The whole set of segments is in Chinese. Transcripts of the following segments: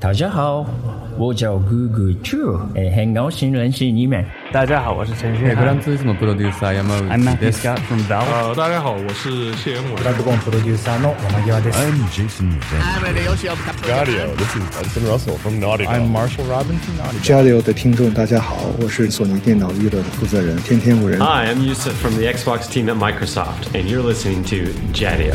大家好，我叫 Google Two，哎，很高兴认识你们。大家好，我是陈旭涵。grandissimo producer Yamauchi I'm Matthew です Scott from Valve。呃，大家好，我是谢元伟。Jaleo 的听众，大家好，我是索尼电脑娱乐的负责人天天五人。Hi, I'm Yusuf from the Xbox team at Microsoft, and you're listening to Jadio.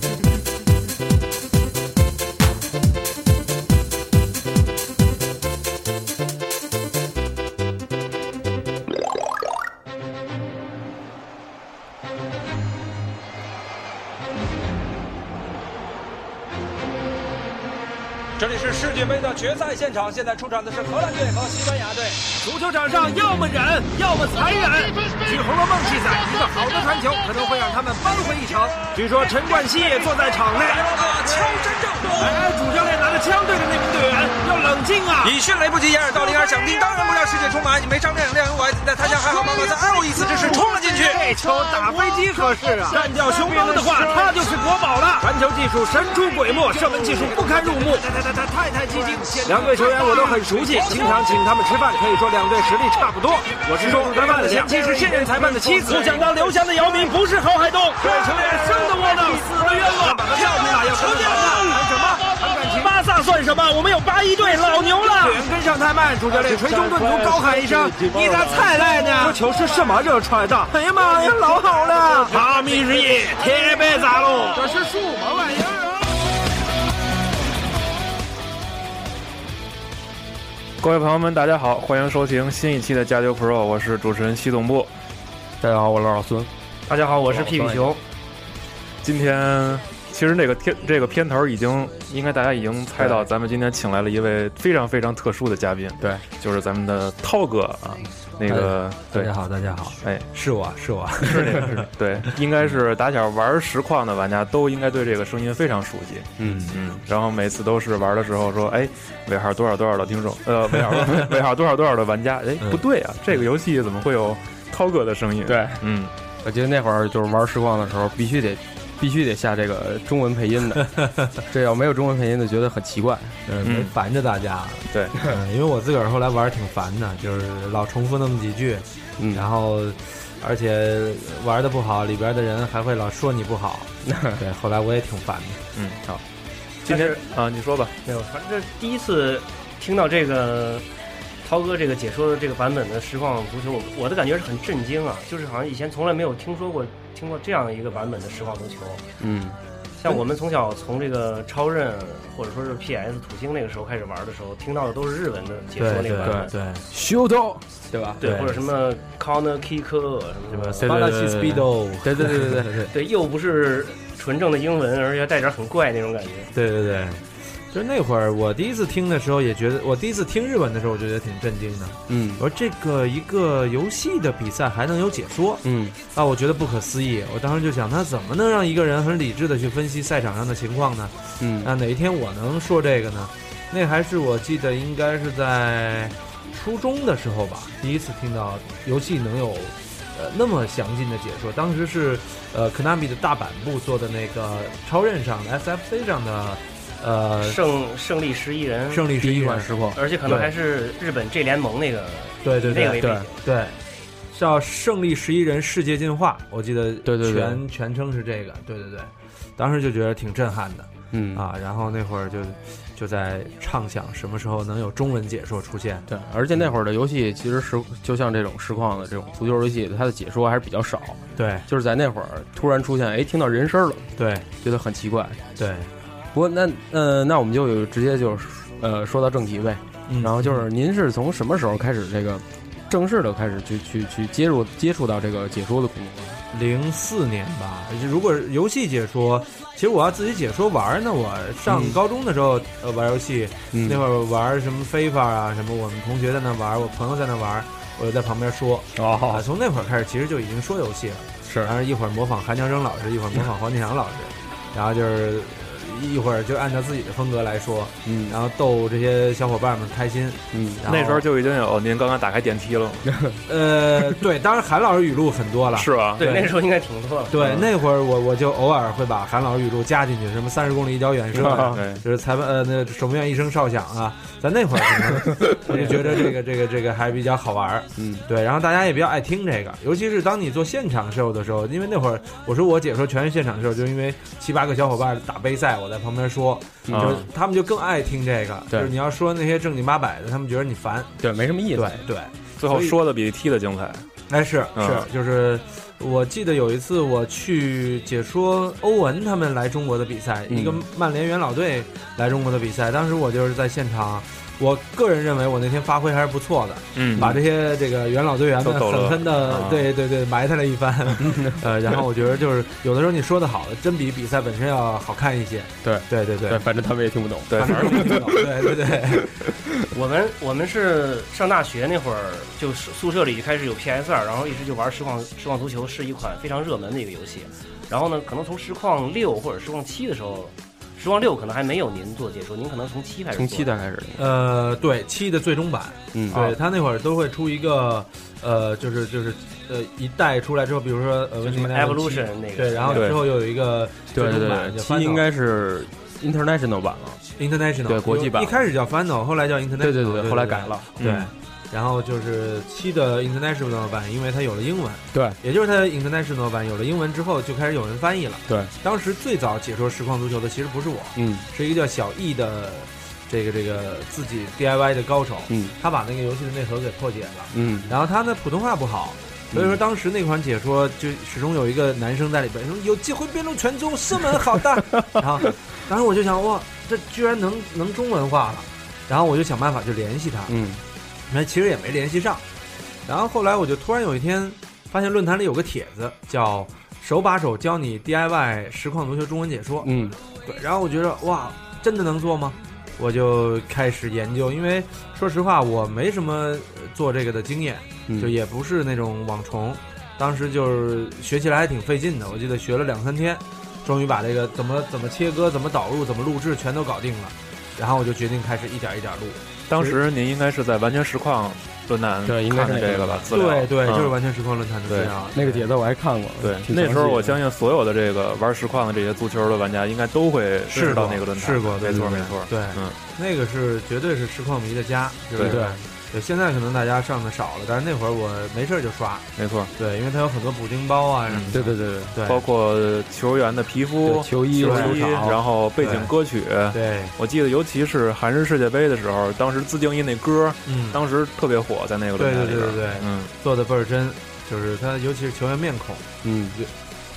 界杯的决赛现场，现在出场的是荷兰队和西班牙队。足球场上要么忍，要么残忍。据《红楼梦》记载，一个好的传球可能会让他们扳回一城。据说陈冠希也坐在场内。敲真正，哎，主教练拿着枪对着那名队员，要冷静啊！以迅雷不及掩耳盗铃而响叮当然不让世界充满。你没商量，亮有我爱在他家还好妈妈在爱我一次之时冲了进去。这球打飞机可是啊！干掉熊猫的话，他就是。传球技术神出鬼没，射门技术不堪入目。太太太太太激进！两队球员我都很熟悉，经常请他们吃饭，可以说两队实力差不多。我是说，裁判的前妻是现任裁判的妻子。不想当刘翔的姚明不是郝海东，这球员生的窝囊，死的冤枉。跳出来要球员谈什么？谈算什么？我们有八一队老牛了。队员跟上太慢，主教练捶胸顿足，高喊一声：“你咋才来呢？”这球是什么热出来的？哎呀妈呀，老好了！哈密日夜，铁白咋喽？这是什么玩意儿啊？各位朋友们，大家好，欢迎收听新一期的加油 Pro，我是主持人西总部。大家好，我是老孙。大家好，我是屁屁熊。今天其实这个片这个片头已经应该大家已经猜到，咱们今天请来了一位非常非常特殊的嘉宾，对，就是咱们的涛哥啊，那个大家好，大家好，哎，是我是我，是这个是，对，应该是打小玩实况的玩家都应该对这个声音非常熟悉，嗯。嗯，然后每次都是玩的时候说，哎，尾号多少多少的听众，呃，尾号 尾号多少多少的玩家，哎，不对啊，这个游戏怎么会有涛哥的声音？对，嗯，我记得那会儿就是玩实况的时候，必须得必须得下这个中文配音的，这要没有中文配音的，觉得很奇怪。嗯，没烦着大家，对，因为我自个儿后来玩儿挺烦的，就是老重复那么几句，嗯，然后而且玩的不好，里边的人还会老说你不好，对，后来我也挺烦的。嗯，好，今天啊，你说吧，没有，反正第一次听到这个涛哥这个解说的这个版本的实况足球，我我的感觉是很震惊啊，就是好像以前从来没有听说过听过这样一个版本的实况足球。嗯，像我们从小从这个超任或者说是 PS 土星那个时候开始玩的时候，听到的都是日文的解说那个版本，对修斗，对吧？对，或者什么 corner kick 什么什么，巴拉西 speedo，对对对对对对 对，又不是纯正的英文，而且带点很怪那种感觉。对对对。就是那会儿，我第一次听的时候也觉得，我第一次听日文的时候，我觉得挺震惊的。嗯，我说这个一个游戏的比赛还能有解说，嗯啊，我觉得不可思议。我当时就想，他怎么能让一个人很理智的去分析赛场上的情况呢？嗯那哪一天我能说这个呢？那还是我记得应该是在初中的时候吧，第一次听到游戏能有呃那么详尽的解说。当时是呃 Konami 的大阪部做的那个超任上的 SFC 上的呃胜胜利十一人，胜利十第一款实况，而且可能还是日本 G 联盟那个对对对对那个为背景。对，叫胜利十一人世界进化，我记得对对对。全全称是这个，对对对，当时就觉得挺震撼的。嗯。啊，然后那会儿就就在畅想什么时候能有中文解说出现。对，而且那会儿的游戏其实实就像这种实况的这种足球游戏，它的解说还是比较少。对。就是在那会儿突然出现，哎，听到人声了，对。觉得很奇怪。对，不过那呃，那我们就有直接就是呃说到正题呗。嗯然后就是您是从什么时候开始这个正式的开始去去去接入接触到这个解说的工作？零四年吧。如果游戏解说，其实我要自己解说玩儿呢。我上嗯高中的时候，呃，玩游戏，嗯那会儿玩什么非法啊，什么我们同学在那玩，我朋友在那玩，我就在旁边说。啊，哦，从那会儿开始，其实就已经说游戏了。是然后一会儿模仿韩强生老师，一会儿模仿黄健翔老师，然后就是呃一会儿就按照自己的风格来说，嗯然后逗这些小伙伴们开心。嗯那时候就已经有您刚刚打开电梯了，呃，对，当然韩老师语录很多了，是吧？对，那时候应该挺多了。对，那会儿我我就偶尔会把韩老师语录加进去，什么三十公里一脚远射啊，对，就是裁判呃那守门员一声哨响啊，咱那会儿可能 我就觉得这个这个这个还比较好玩儿，嗯对，然后大家也比较爱听这个，尤其是当你做现场秀的时候，因为那会儿我说我解说全是现场秀，就因为七八个小伙伴打杯赛，我在旁边说，嗯就是他们就更爱听这个，对就是你要说那些正经八百的，他们觉得你烦，对，没什么意思对。对。最后说的比踢的精彩。哎，是嗯是，就是我记得有一次我去解说欧文他们来中国的比赛，嗯一个曼联元老队来中国的比赛，当时我就是在现场。我个人认为我那天发挥还是不错的，嗯。把这些这个元老队员们都狠狠的啊。对对对埋汰了一番，呃，然后我觉得就是有的时候你说的好，真比比赛本身要好看一些。对。对对对。对，，反正他们也听不懂。对，反正听不懂。对对对，我们我们是上大学那会儿，就宿宿舍里就开始有 PS 二，然后一直就玩实况实况足球，是一款非常热门的一个游戏。然后呢，可能从实况六或者实况七的时候，实况六可能还没有您做解说，您可能从七开始。从七代开始，呃，对七的最终版，嗯，对他那会儿都会出一个，呃，就是就是呃一代出来之后，比如说呃，就什么 Evolution 那个对，然后之后又有一个对对最终版对，七应该是 international 版了。International 对国际版一开始叫 Final，后来叫 International，对对对对，后来改。了。对嗯，然后就是七的 International 版，因为它有了英文，对，也就是它 International 版有了英文之后，就开始有人翻译了。对，当时最早解说实况足球的其实不是我，嗯。是一个叫小易的这个这个自己 DIY 的高手，嗯。他把那个游戏的内核给破解了。嗯，然后他呢普通话不好，所以说当时那款解说就始终有一个男生在里边说有机会变成全中射门好的，然后当时我就想哇，这居然能能中文化了，然后我就想办法去联系他，嗯那其实也没联系上，然后后来我就突然有一天发现论坛里有个帖子叫手把手教你 DIY 实况足球中文解说，嗯对，然后我觉得哇，真的能做吗？我就开始研究，因为说实话，我没什么呃做这个的经验，嗯，就也不是那种网虫，当时就是学起来还挺费劲的。我记得学了两三天，终于把这个怎么怎么切割、怎么导入、怎么录制全都搞定了。然后我就决定开始一点一点录。当时您应该是在完全实况论坛对应该是这个吧？资料对对，嗯就是完全实况论坛的资料。那个帖子我还看过。对，那时候我相信所有的这个玩实况的这些足球的玩家，应该都会试到那个论坛。试过，没错没错。对，嗯，那个是绝对是实况迷的家，对对对？现在可能大家上的少了，但是那会儿我没事就刷，没错。对，因为它有很多补丁包啊什么的。对对对对，对，包括球员的皮肤、球衣、球衣，然后背景歌曲。对，我记得，尤其是韩日世界杯的时候，当时自定义那歌，嗯，当时特别火，在那个对论坛里边。对对对对，嗯，做的倍儿真，就是他，尤其是球员面孔，嗯，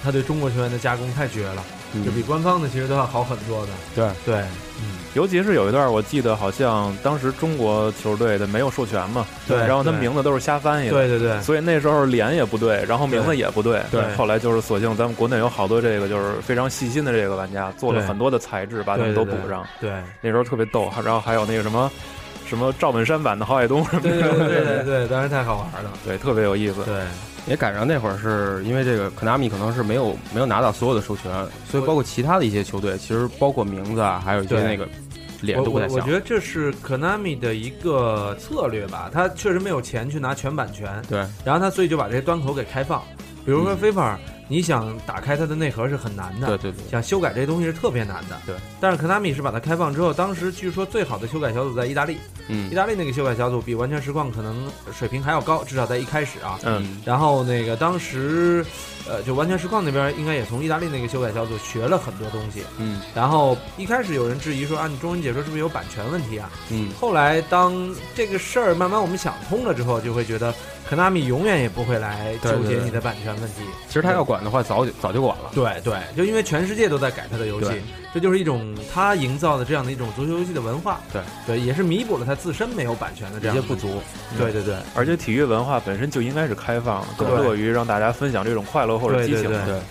他对中国球员的加工太绝了，嗯就比官方的其实都要好很多的。对对，嗯，尤其是有一段，我记得好像当时中国球队的没有授权嘛，对然后他名字都是瞎翻译的，对对对，所以那时候脸也不对，然后名字也不对，对后来就是索性咱们国内有好多这个就是非常细心的这个玩家，做了很多的材质，把他们都补上。对，那时候特别逗，然后还有那个什么什么赵本山版的郝海东什么的，对对对对对对，当时太好玩了。对，特别有意思。对，也赶上那会儿是因为这个 Konami 可能是没有没有拿到所有的授权，所以包括其他的一些球队，其实包括名字啊，还有一些那个脸我都不太像我我觉。得这是 Konami 的一个策略吧，他确实没有钱去拿全版权，对，然后他所以就把这些端口给开放，比如说嗯。FIFA，、你想打开它的内核是很难的，对对对，想修改这些东西是特别难的。对，但是 Konami 是把它开放之后，当时据说最好的修改小组在意大利，嗯意大利那个修改小组比完全实况可能水平还要高，至少在一开始啊。嗯，然后那个当时，呃，就完全实况那边应该也从意大利那个修改小组学了很多东西。嗯然后一开始有人质疑说啊，你中文解说是不是有版权问题啊？嗯后来当这个事儿慢慢我们想通了之后，就会觉得 Konami 永远也不会来纠结你的版权问题。其实他要管的话，早就早就管了。对对，就因为全世界都在改他的游戏，这就是一种他营造的这样的一种足球游戏的文化。对对，也是弥补了他自身没有版权的这样一些不足。对对对，而且体育文化本身就应该是开放，更乐于让大家分享这种快乐或者激情。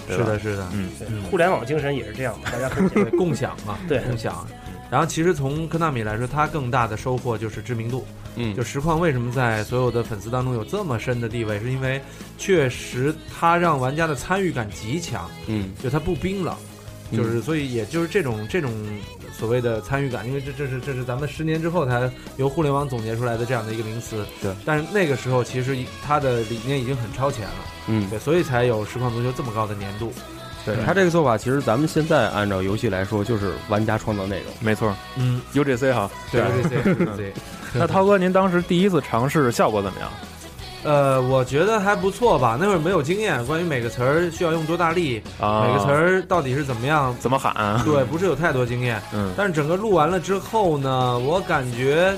对，是的，是的，嗯，互联网精神也是这样的，大家可以 共享嘛，对，共享。然后，其实从科纳米来说，它更大的收获就是知名度。嗯，就实况为什么在所有的粉丝当中有这么深的地位，是因为确实它让玩家的参与感极强。嗯，就它不冰冷，就是所以也就是这种这种所谓的参与感，因为这这是这是咱们十年之后才由互联网总结出来的这样的一个名词。对，但是那个时候其实它的理念已经很超前了。嗯，对，所以才有实况足球这么高的粘度。对他这个做法，其实咱们现在按照游戏来说，就是玩家创造内容，没错。嗯，UGC 哈，对 UGC。那涛哥，您当时第一次尝试效果怎么样？呃，我觉得还不错吧。那会儿没有经验，关于每个词儿需要用多大力，每个词儿到底是怎么样，怎么喊？对，不是有太多经验。嗯。但是整个录完了之后呢，我感觉。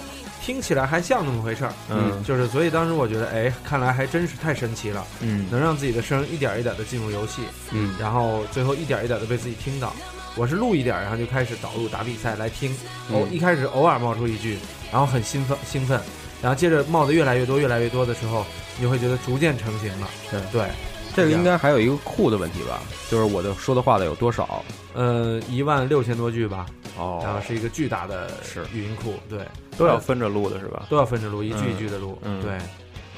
听起来还像那么回事儿，嗯，就是所以当时我觉得，哎，看来还真是太神奇了，嗯，能让自己的声一点一点的进入游戏，嗯，然后最后一点一点的被自己听到。我是录一点，然后就开始导入打比赛来听，偶一开始偶尔冒出一句，然后很兴奋兴奋，然后接着冒的越来越多越来越多的时候，你就会觉得逐渐成型了。对。对，这个应该还有一个库的问题吧，就是我的说的话的有多少？呃，一万六千多句吧。哦，然后是一个巨大的是语音库，对，都要分着录的是吧？都要分着录，一句一句的录。嗯，对。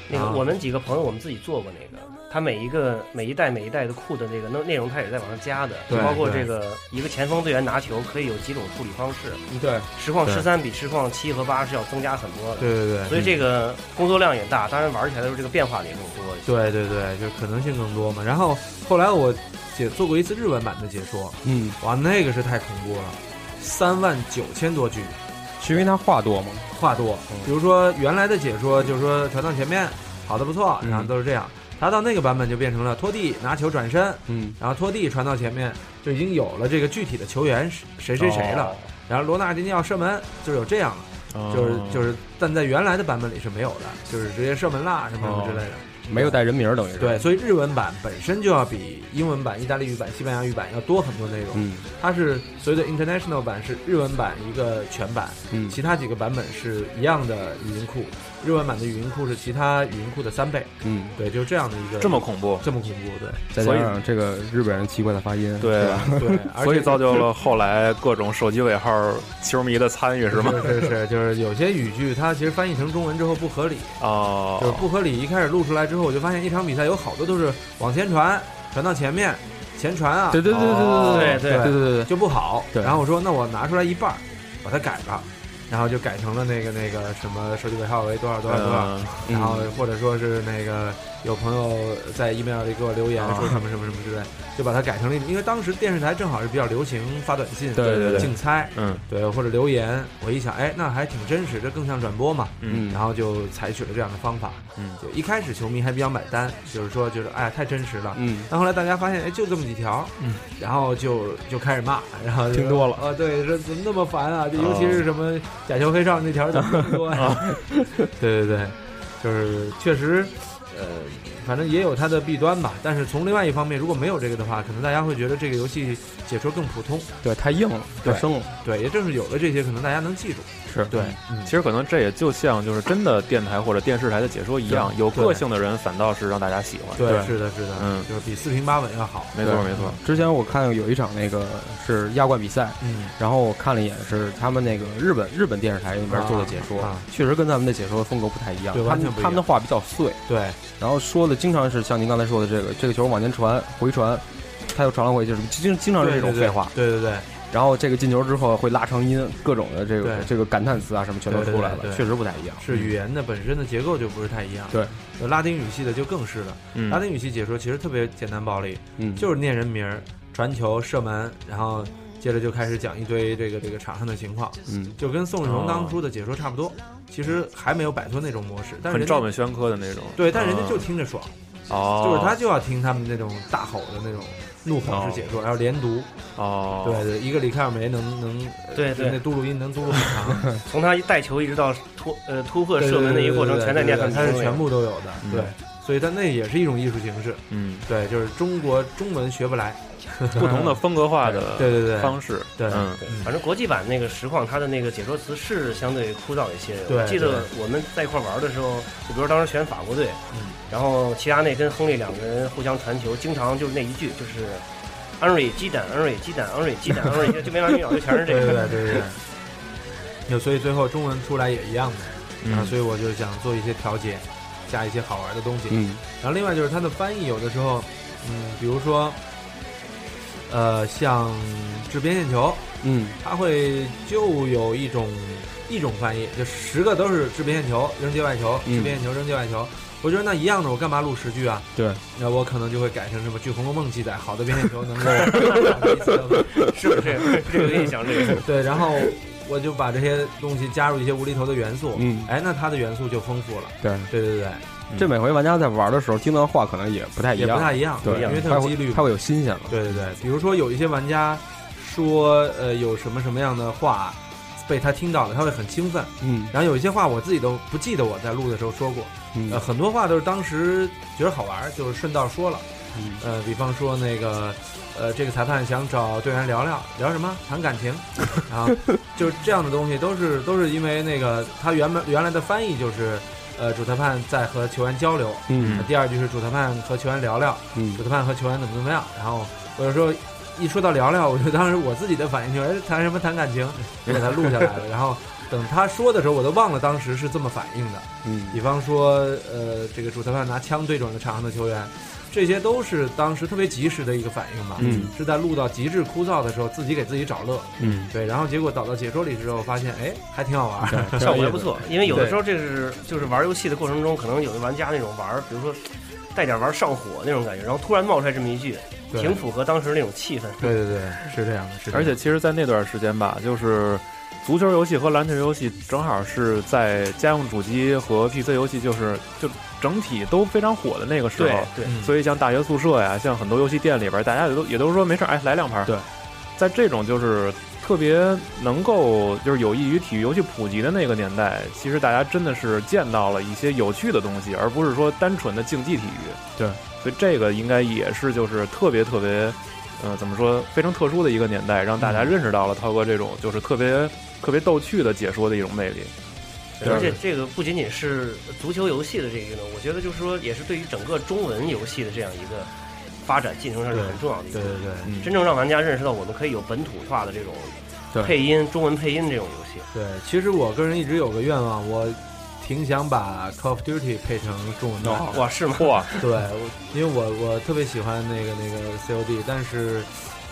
那个我们几个朋友，我们自己做过那个，他每一个每一代每一代的库的那个内内容，它也在往上加的，就包括这个一个前锋队员拿球可以有几种处理方式。对，实况十三比实况七和八是要增加很多的。对对对。所以这个工作量也大，当然玩起来的时候这个变化也更多。对对对，就是可能性更多嘛。然后后来我解做过一次日文版的解说，嗯，哇，那个是太恐怖了。三万九千多句，是因为它话多吗？话多。比如说原来的解说就是说传到前面，跑的不错，然后都是这样。他到那个版本就变成了拖地拿球转身，嗯，然后拖地传到前面，就已经有了这个具体的球员谁谁谁了。然后罗纳今天要射门，就是有这样的，就是就是，但在原来的版本里是没有的，就是直接射门啦什么什么之类的。没有带人名，等于是对，所以日文版本身就要比英文版、意大利语版、西班牙语版要多很多内容。嗯，它是所谓的 international 版是日文版一个全版，嗯，其他几个版本是一样的语音库。日文版的语音库是其他语音库的三倍。嗯，对，就是这样的一个这么恐怖，这么恐怖，对。再加上这个日本人奇怪的发音，对吧？对，所以造就了后来各种手机尾号球迷的参与，是吗？是是，就是有些语句它其实翻译成中文之后不合理哦，就是不合理。一开始录出来之后，我就发现一场比赛有好多都是往前传，传到前面，前传啊，对对对对对对对对对，就不好。对，然后我说那我拿出来一半，把它改了。然后就改成了那个那个什么手机尾号为多少多少多少，然后或者说是那个有朋友在 email 里给我留言说什么什么什么之类，就把它改成了，因为当时电视台正好是比较流行发短信，对对对，竞猜，嗯，对，或者留言，我一想，哎，那还挺真实，这更像转播嘛，嗯，然后就采取了这样的方法，嗯，就一开始球迷还比较买单，就是说觉得哎太真实了，嗯，但后来大家发现，哎，就这么几条，嗯，然后就就开始骂，然后听多了，啊，对，说怎么那么烦啊，就尤其是什么假球黑哨那。条怎么多呀？对对对，就是确实，呃，反正也有它的弊端吧。但是从另外一方面，如果没有这个的话，可能大家会觉得这个游戏解说更普通，对，太硬了，太生了。对，也正是有了这些，可能大家能记住。是对，其实可能这也就像就是真的电台或者电视台的解说一样，有个性的人反倒是让大家喜欢。对，是的，是的，嗯，就是比四平八稳要好。没错，没错。之前我看有一场那个是亚冠比赛，嗯，然后我看了一眼，是他们那个日本日本电视台那边做的解说，确实跟咱们的解说风格不太一样。对，完全不一样。他们的话比较碎，对，然后说的经常是像您刚才说的这个，这个球往前传回传，他又传了回去，经经常是这种废话。对对对。然后这个进球之后会拉长音，各种的这个这个感叹词啊什么全都出来了，确实不太一样。是语言的本身的结构就不是太一样。对，拉丁语系的就更是了。拉丁语系解说其实特别简单暴力，嗯，就是念人名、传球、射门，然后接着就开始讲一堆这个这个场上的情况，嗯，就跟宋世荣当初的解说差不多。其实还没有摆脱那种模式，但是很照本宣科的那种。对，但人家就听着爽，哦，就是他就要听他们那种大吼的那种。怒吼式解说，然后连读，哦，对对，一个里卡尔梅能能，对对，那嘟噜音能嘟噜很长，从他一带球一直到突呃突破射门的一个过程，全在念他他是全部都有的，对，所以他那也是一种艺术形式。嗯，对，就是中国中文学不来，不同的风格化的对对对方式，对，嗯，反正国际版那个实况，它的那个解说词是相对枯燥一些。对我记得我们在一块玩的时候，就比如当时选法国队，嗯，然后齐达内跟亨利两个人互相传球，经常就是那一句就是安瑞鸡蛋，安瑞鸡蛋，安瑞鸡蛋，安瑞就没完没了，就全是这个。对对对对对。就所以最后中文出来也一样的，嗯然后所以我就想做一些调节，加一些好玩的东西。嗯，然后另外就是它的翻译有的时候，嗯，比如说，呃，像掷边线球，嗯，它会就有一种一种翻译，就十个都是掷边线球、扔界外球、嗯掷边线球、扔界外球。我觉得那一样的，我干嘛录十句啊？对，那我可能就会改成什么？据《红楼梦》记载，好的边线球能够 是不是这个印象？这 个对，然后我就把这些东西加入一些无厘头的元素，嗯，哎，那它的元素就丰富了。对，对对对，这每回玩家在玩的时候听到的话可能也不太一样，也不太一样，对，因为它几率，它会有新鲜了。对对对，比如说有一些玩家说，呃，有什么什么样的话被他听到了，他会很兴奋，嗯，然后有一些话我自己都不记得我在录的时候说过，嗯。呃，很多话都是当时觉得好玩，就是顺道说了，嗯，呃，比方说那个。呃，这个裁判想找队员聊聊聊什么？谈感情，啊，就是这样的东西，都是都是因为那个他原本原来的翻译就是，呃，主裁判在和球员交流，嗯，第二句是主裁判和球员聊聊，嗯，主裁判和球员怎么怎么样，然后我有时候一说到聊聊，我就当时我自己的反应就是，哎，谈什么谈感情，就给他录下来了，然后等他说的时候，我都忘了当时是这么反应的，嗯，比方说，呃，这个主裁判拿枪对准了场上的球员。这些都是当时特别及时的一个反应吧，嗯，是在录到极致枯燥的时候，自己给自己找乐，嗯，对，然后结果导到解说里之后，发现哎，还挺好玩，效果还不错。因为有的时候这是就是玩游戏的过程中，可能有的玩家那种玩，比如说带点玩上火那种感觉，然后突然冒出来这么一句，挺符合当时那种气氛。对对对，是这样的，是。而且其实，在那段时间吧，就是。足球游戏和篮球游戏正好是在家用主机和 PC 游戏，就是就整体都非常火的那个时候。对，对所以像大学宿舍呀，像很多游戏店里边，大家也都也都说没事，哎，来两盘。对，在这种就是特别能够就是有益于体育游戏普及的那个年代，其实大家真的是见到了一些有趣的东西，而不是说单纯的竞技体育。对，所以这个应该也是就是特别特别，呃，怎么说非常特殊的一个年代，让大家认识到了涛哥这种就是特别。特别逗趣的解说的一种魅力，而且这个不仅仅是足球游戏的这个运动，我觉得就是说，也是对于整个中文游戏的这样一个发展进程上是很重要的一个。对对对，嗯、真正让玩家认识到我们可以有本土化的这种配音、中文配音这种游戏。对，其实我个人一直有个愿望，我挺想把 Call of Duty 配成中文的。哇，是吗？哇，对，因为我我特别喜欢那个那个 COD，但是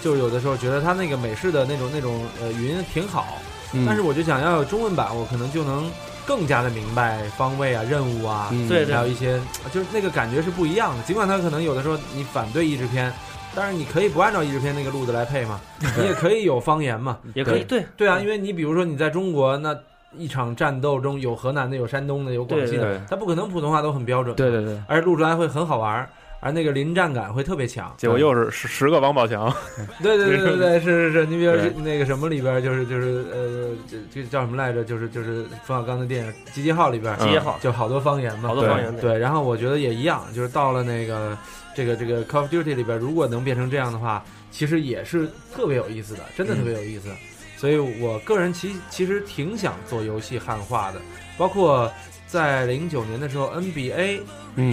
就有的时候觉得它那个美式的那种那种呃语音挺好。嗯、但是我就想要有中文版，我可能就能更加的明白方位啊、任务啊，嗯、对，还有一些就是那个感觉是不一样的。尽管它可能有的时候你反对译制片，但是你可以不按照译制片那个路子来配嘛，你也可以有方言嘛，也可以对。对。啊，因为你比如说你在中国那一场战斗中有河南的、有山东的、有广西的，他不可能普通话都很标准，对对对，而且录出来会很好玩。而那个临战感会特别强，结果又是十十个王宝强，对对对对对，是是是，你比如那个什么里边就是就是呃，这这叫什么来着？就是就是冯小刚的电影《集结号》里边，集结号就好多方言嘛，好多方言对。然后我觉得也一样，就是到了那个这个这个 Call of Duty 里边，如果能变成这样的话，其实也是特别有意思的，真的特别有意思。所以我个人其其实挺想做游戏汉化的，包括。在零九年的时候，NBA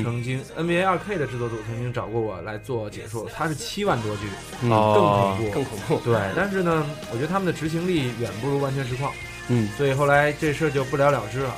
曾经、嗯、NBA 二 K 的制作组曾经找过我来做解说，他是七万多句，嗯、更恐怖，更恐怖。对，但是呢，我觉得他们的执行力远不如完全实况，嗯，所以后来这事儿就不了了之了。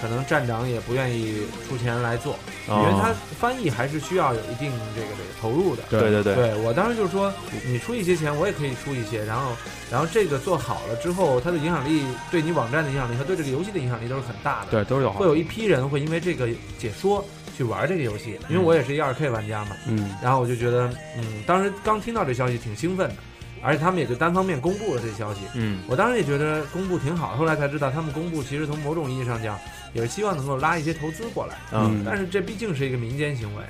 可能站长也不愿意出钱来做，哦、因为他翻译还是需要有一定这个这个投入的。对对对，对我当时就是说，你出一些钱，我也可以出一些，然后然后这个做好了之后，它的影响力对你网站的影响力和对这个游戏的影响力都是很大的。对，都是有。会有一批人会因为这个解说去玩这个游戏，因为我也是一二 K 玩家嘛。嗯。然后我就觉得，嗯，当时刚听到这消息挺兴奋的。而且他们也就单方面公布了这消息，嗯，我当时也觉得公布挺好，后来才知道他们公布其实从某种意义上讲，也是希望能够拉一些投资过来，嗯，但是这毕竟是一个民间行为，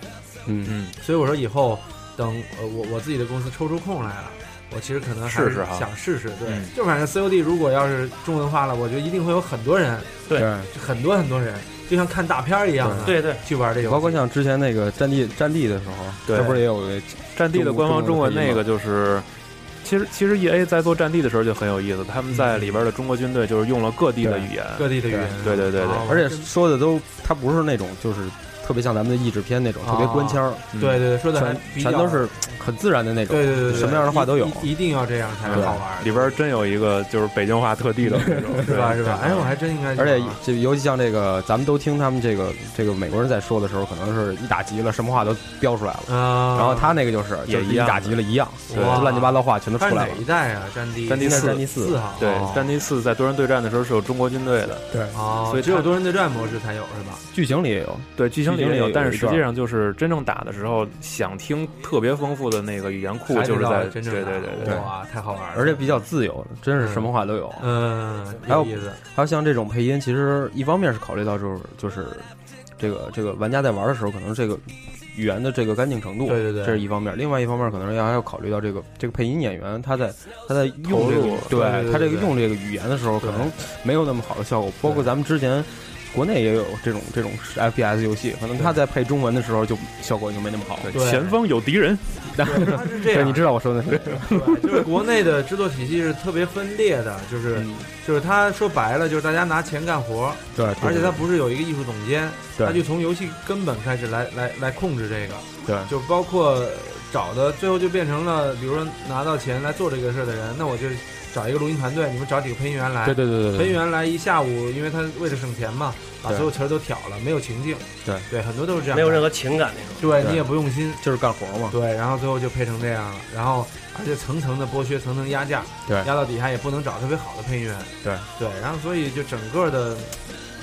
嗯。嗯，所以我说以后等呃我我自己的公司抽出空来了，我其实可能还是想试试，对，嗯、就反正 COD 如果要是中文化了，我觉得一定会有很多人，对，很多很多人就像看大片儿一样的，对对，去玩这游戏。包括像之前那个战地战地的时候，对。这不是也有战地的官方中文那个就是。其实，其实 E A 在做战地的时候就很有意思，他们在里边的中国军队就是用了各地的语言，各地的语言，对对对对，而且说的都，他不是那种就是。特别像咱们的译制片那种，特别官腔，对对对，说的全全都是很自然的那种，对对对，什么样的话都有，一定要这样才能好玩。里边真有一个就是北京话特地的那种，是吧？是吧？哎，我还真应该。而且这尤其像这个，咱们都听他们这个这个美国人在说的时候，可能是一打急了，什么话都飙出来了。然后他那个就是也一打急了一样，对，乱七八糟话全都出来了。哪一代啊？战地战地四。战地四。号，对，战地四在多人对战的时候是有中国军队的，对，所以只有多人对战模式才有是吧？剧情里也有，对，剧情里也有，但是实际。上就是真正打的时候，想听特别丰富的那个语言库，就是在真正对对对对，哇，太好玩了，而且比较自由，真是什么话都有。嗯，还有还有像这种配音，其实一方面是考虑到就是就是这个这个玩家在玩的时候，可能这个语言的这个干净程度，对对对，这是一方面。另外一方面，可能要还要考虑到这个这个配音演员他在他在用这个对他这个用这个语言的时候，可能没有那么好的效果。包括咱们之前。国内也有这种这种 FPS 游戏，可能他在配中文的时候就效果就没那么好。前方有敌人，他是这样，你知道我说的是？就是国内的制作体系是特别分裂的，就是就是他说白了就是大家拿钱干活，对，而且他不是有一个艺术总监，他就从游戏根本开始来来来控制这个，对，就包括找的最后就变成了，比如说拿到钱来做这个事儿的人，那我就。找一个录音团队，你们找几个配音员来。对对对对，配音员来一下午，因为他为了省钱嘛，把所有词儿都挑了，没有情境。对对，很多都是这样，没有任何情感那种。对你也不用心，就是干活嘛。对，然后最后就配成这样了，然后而且层层的剥削，层层压价，对，压到底下也不能找特别好的配音员。对对，然后所以就整个的。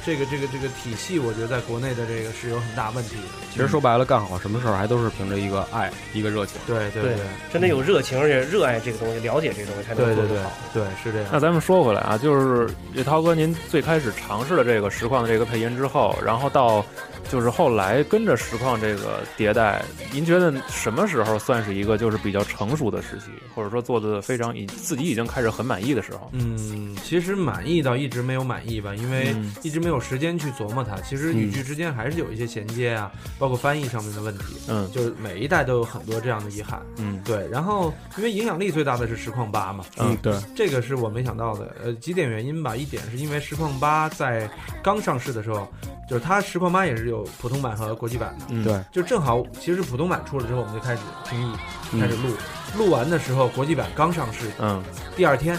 这个这个这个体系，我觉得在国内的这个是有很大问题的。其实说白了，干好什么事儿还都是凭着一个爱，一个热情。对对对，真的有热情，而且热爱这个东西，了解这个东西才能做得好。对，是这样。那咱们说回来啊，就是叶涛哥，您最开始尝试了这个实况的这个配音之后，然后到。就是后来跟着实况这个迭代，您觉得什么时候算是一个就是比较成熟的时期，或者说做的非常已自己已经开始很满意的时候？嗯，其实满意到一直没有满意吧，因为一直没有时间去琢磨它。其实语句之间还是有一些衔接啊，包括翻译上面的问题。嗯，就是每一代都有很多这样的遗憾。嗯，对。然后因为影响力最大的是实况八嘛。嗯，对。这个是我没想到的。呃，几点原因吧？一点是因为实况八在刚上市的时候，就是它实况八也是有普通。版和国际版的，嗯，对，就正好，其实普通版出了之后，我们就开始听译，开始录，录完的时候，国际版刚上市，嗯，第二天，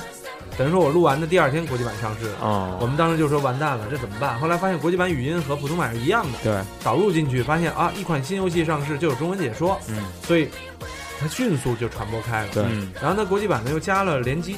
等于说我录完的第二天，国际版上市，哦，我们当时就说完蛋了，这怎么办？后来发现国际版语音和普通版是一样的，对，导入进去发现啊，一款新游戏上市就有中文解说，嗯，所以它迅速就传播开了，对，然后呢，国际版呢又加了联机。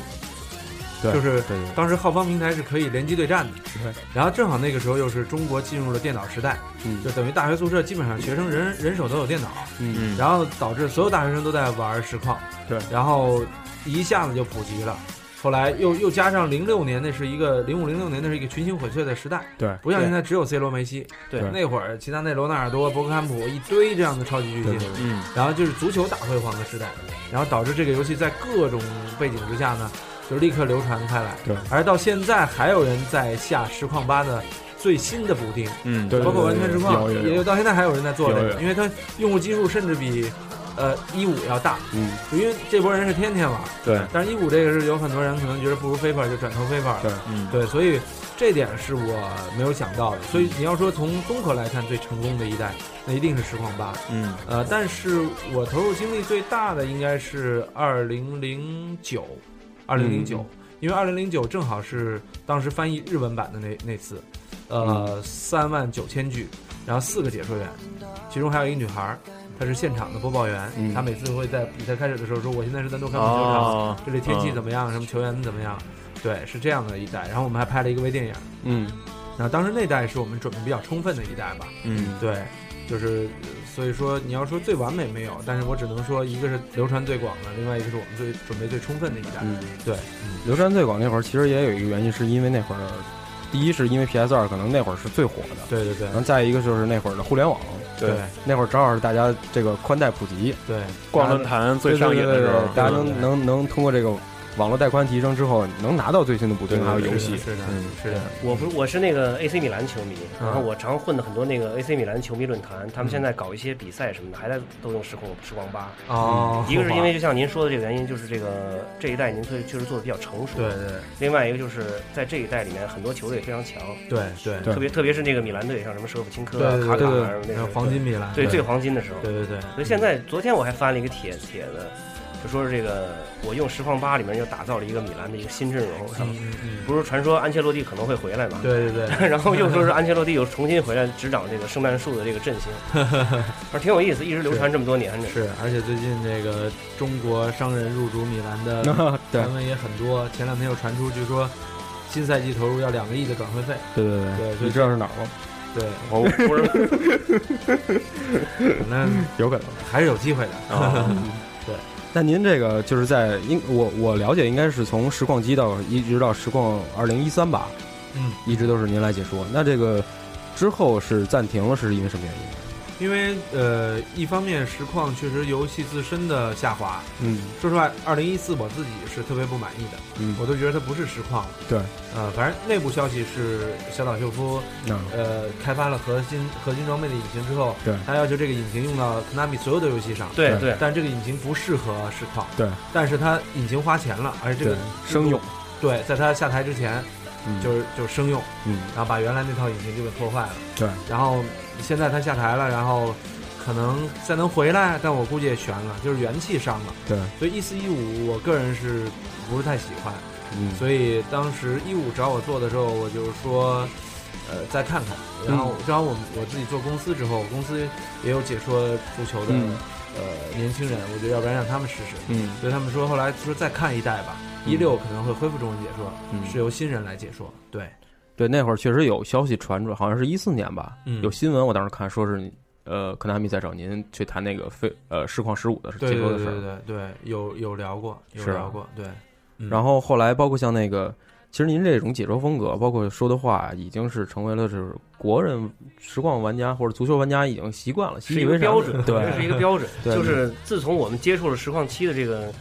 就是当时浩方平台是可以联机对战的，然后正好那个时候又是中国进入了电脑时代，就等于大学宿舍基本上学生人人手都有电脑，嗯，然后导致所有大学生都在玩实况，对，然后一下子就普及了，后来又又加上零六年那是一个零五零六年那是一个群星荟萃的时代，对，不像现在只有 C 罗梅西，对，那会儿齐达内、罗纳尔多、博格坎普一堆这样的超级巨星，嗯，然后就是足球大辉煌的时代，然后导致这个游戏在各种背景之下呢。就立刻流传开来，对，而到现在还有人在下实况八的最新的补丁，嗯，对，包括完全实况，也有到现在还有人在做这个，因为它用户基数甚至比，呃，一五要大，嗯，因为这波人是天天玩，对，但是一五这个是有很多人可能觉得不如 FIFA 就转投飞法，对，嗯，对，所以这点是我没有想到的，所以你要说从综合来看最成功的一代，那一定是实况八，嗯，呃，但是我投入精力最大的应该是二零零九，二零零九。因为二零零九正好是当时翻译日文版的那那次，呃，三万九千句，然后四个解说员，其中还有一个女孩，她是现场的播报员，她每次会在比赛开始的时候说：“我现在是在诺坎普球场，这里天气怎么样？什么球员怎么样？”对，是这样的一代。然后我们还拍了一个微电影，嗯，然后当时那代是我们准备比较充分的一代吧，嗯，对。就是，所以说你要说最完美没有，但是我只能说一个是流传最广的，另外一个是我们最准备最充分的一代。嗯，对，流传最广那会儿其实也有一个原因，是因为那会儿，第一是因为 PS 二可能那会儿是最火的，对对对，然后再一个就是那会儿的互联网，对，那会儿正好是大家这个宽带普及，对，逛论坛最上瘾的时候，大家能能能通过这个网络带宽提升之后，能拿到最新的补丁还有游戏。是的，嗯，是的。我不是我是那个 AC 米兰球迷，嗯然后我常混的很多那个 AC 米兰球迷论坛，他们现在搞一些比赛什么的，还在都用时空时光吧。哦一个是因为就像您说的这个原因，就是这个这一代您确确实做的比较成熟。对对。另外一个就是在这一代里面，很多球队非常强。对对特别特别是那个米兰队，像什么舍甫琴科卡卡那个黄金米兰对对最黄金的时候。对对对所以现在昨天我还翻了一个帖帖子，就说是这个我用实况八里面又打造了一个米兰的一个新阵容，然后不是传说安切洛蒂可能会回来嘛？对对对 然后又说是安切洛蒂又重新回来执掌这个圣诞树的这个阵型，反正挺有意思，一直流传这么多年。是，而且最近这个中国商人入主米兰的 传闻也很多。前两天又传出，据说新赛季投入要两个亿的转会费。对对对所以你知道是哪儿吗？对，我不是，反正有可能还是有机会的。对，那您这个就是在应我我了解，应该是从实况机到一直到实况二零一三吧，嗯，一直都是您来解说。那这个之后是暂停了，是因为什么原因？因为呃，一方面实况确实游戏自身的下滑，嗯，说实话，二零一四我自己是特别不满意的，嗯。我都觉得它不是实况了。对，呃，反正内部消息是小岛秀夫，嗯呃，开发了核心核心装备的引擎之后，对他要求这个引擎用到 Konami 所有的游戏上，对对但这个引擎不适合实况，对，但是它引擎花钱了，而且这个生用，对，在他下台之前，嗯。就是就是生用，嗯，然后把原来那套引擎就给破坏了，对，然后现在他下台了，然后可能再能回来，但我估计也悬了，就是元气伤了。对，所以一四一五我个人是不是太喜欢，嗯。所以当时一五找我做的时候，我就说，呃，再看看。然后嗯。正好我们我自己做公司之后，公司也有解说足球的、嗯。呃年轻人，我觉得要不然让他们试试。嗯。所以他们说后来说再看一代吧，嗯一六可能会恢复中文解说，嗯是由新人来解说。对，对，那会儿确实有消息传出，好像是一四年吧，嗯有新闻，我当时看说是呃，科纳米在找您去谈那个非呃实况十五的对对对解说的事儿。对对对，有有聊过，有聊过，对。嗯然后后来包括像那个，其实您这种解说风格，包括说的话，已经是成为了就是国人实况玩家或者足球玩家已经习惯了，习以为常标准，对，这是一个标准。对就是自从我们接触了实况七的这个，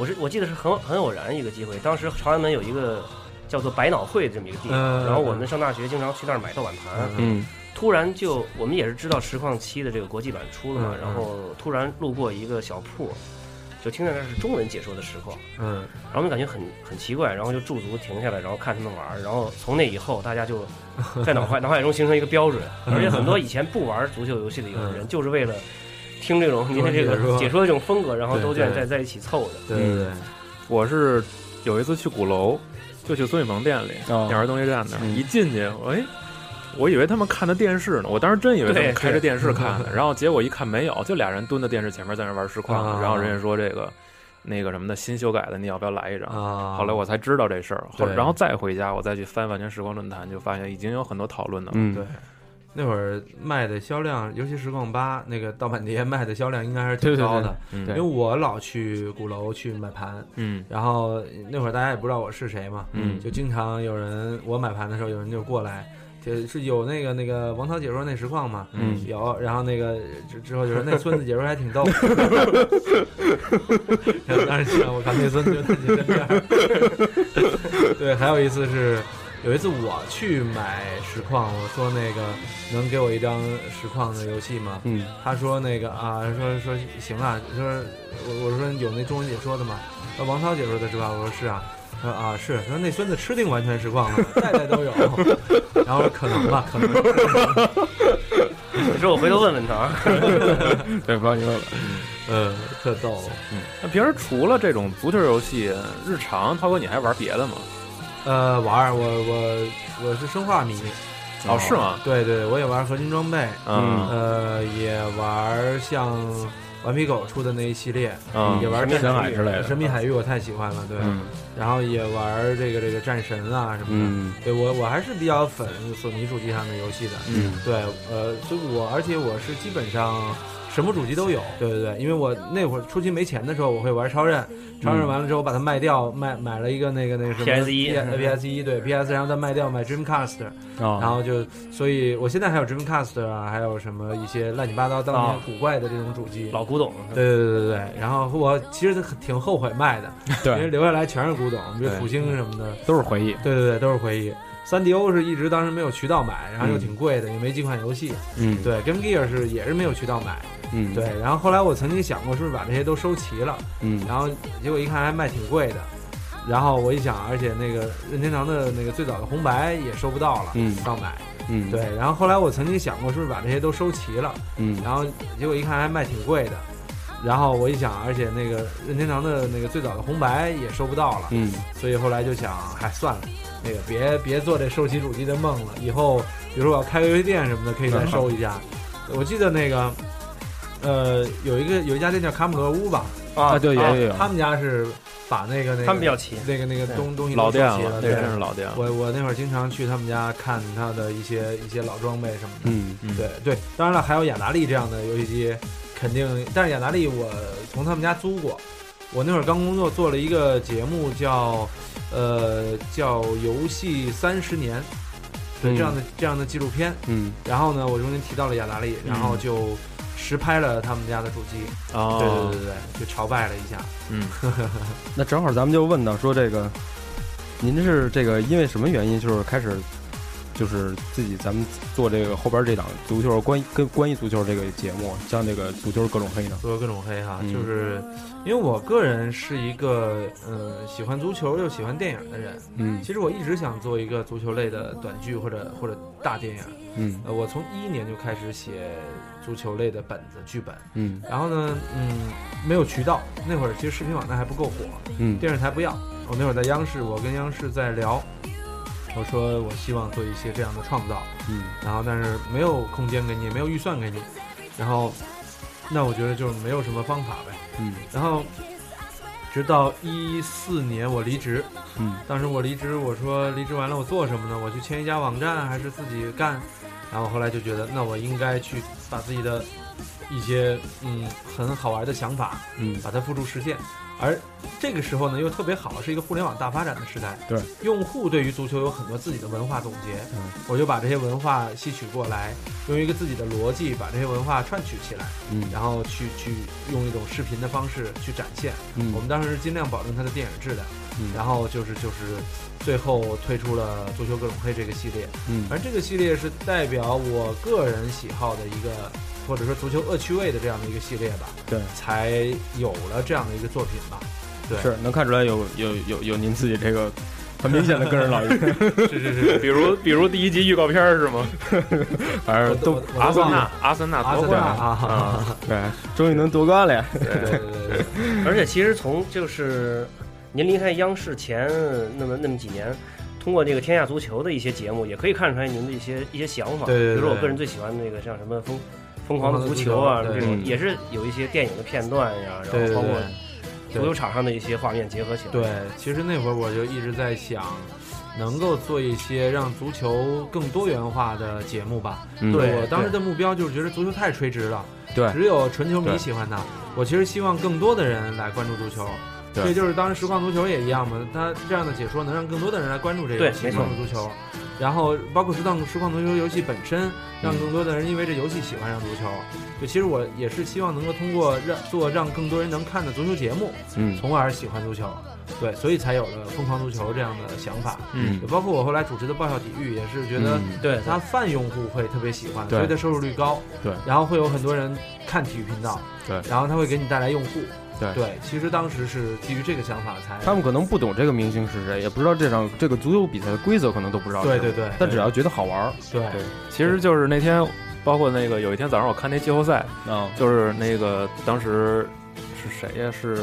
我是我记得是很很偶然一个机会，当时朝阳门有一个叫做百脑汇的这么一个地方，嗯然后我们上大学经常去那儿买盗版盘，嗯，突然就我们也是知道实况七的这个国际版出了嘛，然后突然路过一个小铺。就听见那是中文解说的实况，嗯，然后我们感觉很很奇怪，然后就驻足停下来，然后看他们玩儿，然后从那以后，大家就在脑海 脑海中形成一个标准，而且很多以前不玩足球游戏的有的人，就是为了听这种您的这个解说的这种风格，然后都愿意在在一起凑的。对对对，我是有一次去鼓楼，就去孙雨萌店里，哦。鸟儿东西站那儿，嗯。一进去，我哎，我以为他们看的电视呢，我当时真以为他们开着电视看的，然后结果一看没有，就俩人蹲在电视前面在那玩实况，啊。然后人家说这个。那个什么的新修改的，你要不要来一张？啊。后来我才知道这事儿，然后再回家，我再去翻万全时光论坛，就发现已经有很多讨论的了。嗯。对，那会儿卖的销量，尤其实况八那个盗版碟卖的销量应该还是挺高的。嗯因为我老去鼓楼去买盘，嗯然后那会儿大家也不知道我是谁嘛，嗯就经常有人我买盘的时候，有人就过来。就是有那个那个王涛解说那实况嘛，嗯有，然后那个之之后就说那孙子解说还挺逗，当时想我看那孙子就自己跟这样，对，还有一次是有一次我去买实况，我说那个能给我一张实况的游戏吗？嗯，他说那个啊，说说行啊，说我我说有那中文解说的吗？说王涛解说的是吧？我说是啊。他说啊是，他说那孙子吃定完全实况了，代代都有。然后可能吧，可能。你说我回头问问他 对，不让你问了。嗯，特逗。嗯，那平时除了这种足球游戏，日常涛哥你还玩别的吗？呃，玩儿，我我我是生化迷。哦是吗对对，我也玩合金装备。嗯呃，也玩像顽皮狗出的那一系列，嗯也玩神秘战海之类的神秘海域我太喜欢了，对。嗯然后也玩这个这个战神啊什么的。嗯对我我还是比较粉索尼主机上的游戏的。嗯对，呃，所以我而且我是基本上什么主机都有。对对对，因为我那会儿初期没钱的时候，我会玩超任，超任完了之后把它卖掉，卖买了一个那个那个什么 PS 一。PS 一对 PS，然后再卖掉买 Dreamcast，啊然后就所以我现在还有 Dreamcast 啊，还有什么一些乱七八糟当年啊古怪的这种主机。老古董，对对对对对，然后我其实挺后悔卖的，因为，留下来全是古董，比如对土星什么的，都是回忆。对对对，都是回忆。三 DO 是一直当时没有渠道买，然后又挺贵的，也没几款游戏。嗯，对，Game Gear 是也是没有渠道买。嗯，对，然后后来我曾经想过是不是把这些都收齐了，嗯，然后结果一看还卖挺贵的。然后我一想，而且那个任天堂的那个最早的红白也收不到了，嗯到买。嗯，对，然后后来我曾经想过是不是把这些都收齐了，嗯，然后结果一看还卖挺贵的。然后我一想，而且那个任天堂的那个最早的红白也收不到了，嗯，所以后来就想，哎，算了，那个别别做这收集主机的梦了。以后比如说我要开个游戏店什么的，可以再收一下。我记得那个，呃，有一个有一家店叫卡姆罗屋吧，啊，对，有有有，他们家是把那个那个他们比较齐，那个那个东东西老店了，对真是老店。我我那会儿经常去他们家看他的一些一些老装备什么的。嗯嗯。对对，当然了，还有雅达利这样的游戏机，肯定。但是雅达利我从他们家租过，我那会儿刚工作，做了一个节目叫呃叫《游戏三十年》对嗯这样的这样的纪录片。嗯，然后呢，我中间提到了雅达利，然后就实拍了他们家的主机。哦，对对对对，就朝拜了一下。嗯，那正好咱们就问到说这个，您是这个因为什么原因就是开始就是自己咱们做这个后边这档足球关跟关于足球这个节目，像这个足球各种黑呢？做各种黑哈，嗯就是因为我个人是一个嗯、呃喜欢足球又喜欢电影的人。嗯其实我一直想做一个足球类的短剧或者或者大电影。嗯呃，我从一一年就开始写足球类的本子剧本，嗯然后呢，嗯，没有渠道，那会儿其实视频网站还不够火，嗯电视台不要。我那会儿在央视，我跟央视在聊，我说我希望做一些这样的创造，嗯然后但是没有空间给你，也没有预算给你，然后那我觉得就是没有什么方法呗。嗯然后直到一四年我离职，嗯当时我离职，我说离职完了我做什么呢？我去签一家网站还是自己干？然后后来就觉得，那我应该去把自己的一些嗯很好玩的想法，嗯把它付诸实现。而这个时候呢，又特别好，是一个互联网大发展的时代。对，用户对于足球有很多自己的文化总结，嗯我就把这些文化吸取过来，用一个自己的逻辑把这些文化串取起来，嗯然后去去用一种视频的方式去展现。嗯我们当时是尽量保证它的电影质量，嗯然后就是就是最后推出了《足球各种黑》这个系列，嗯而这个系列是代表我个人喜好的一个，或者说足球恶趣味的这样的一个系列吧，对，才有了这样的一个作品吧。对，是能看出来有有有有您自己这个很明显的个人老 师，是是是，比如比如第一集预告片是吗？反正都阿森纳，阿森纳阿森纳夺冠啊，对，终于能夺冠了呀！对对对而且其实从就是您离开央视前那么那么几年，通过这个天下足球的一些节目，也可以看出来您的一些一些想法。对对对比如说我个人最喜欢那个像什么疯疯狂的足球啊这种，嗯也是有一些电影的片段呀，然后包括足球场上的一些画面结合起来。对，其实那会儿我就一直在想，能够做一些让足球更多元化的节目吧。嗯对对我当时的目标就是觉得足球太垂直了，对只有纯球迷喜欢它。我其实希望更多的人来关注足球。对所以就是当时实况足球也一样嘛，它这样的解说能让更多的人来关注这个游戏，对没错关注足球。然后包括实况实况足球游戏本身，让更多的人因为这游戏喜欢上足球。就，其实我也是希望能够通过让做让更多人能看的足球节目，嗯从而喜欢足球。对，所以才有了疯狂足球这样的想法。嗯也包括我后来主持的爆笑体育，也是觉得嗯对它泛用户会特别喜欢，对所以它收视率高。对，然后会有很多人看体育频道。对然后它会给你带来用户。对对，其实当时是基于这个想法才。他们可能不懂这个明星是谁，也不知道这场这个足球比赛的规则，可能都不知道。对对对，但只要觉得好玩儿，对对其实就是那天，包括那个有一天早上我看那季后赛，啊，就是那个当时是谁呀？是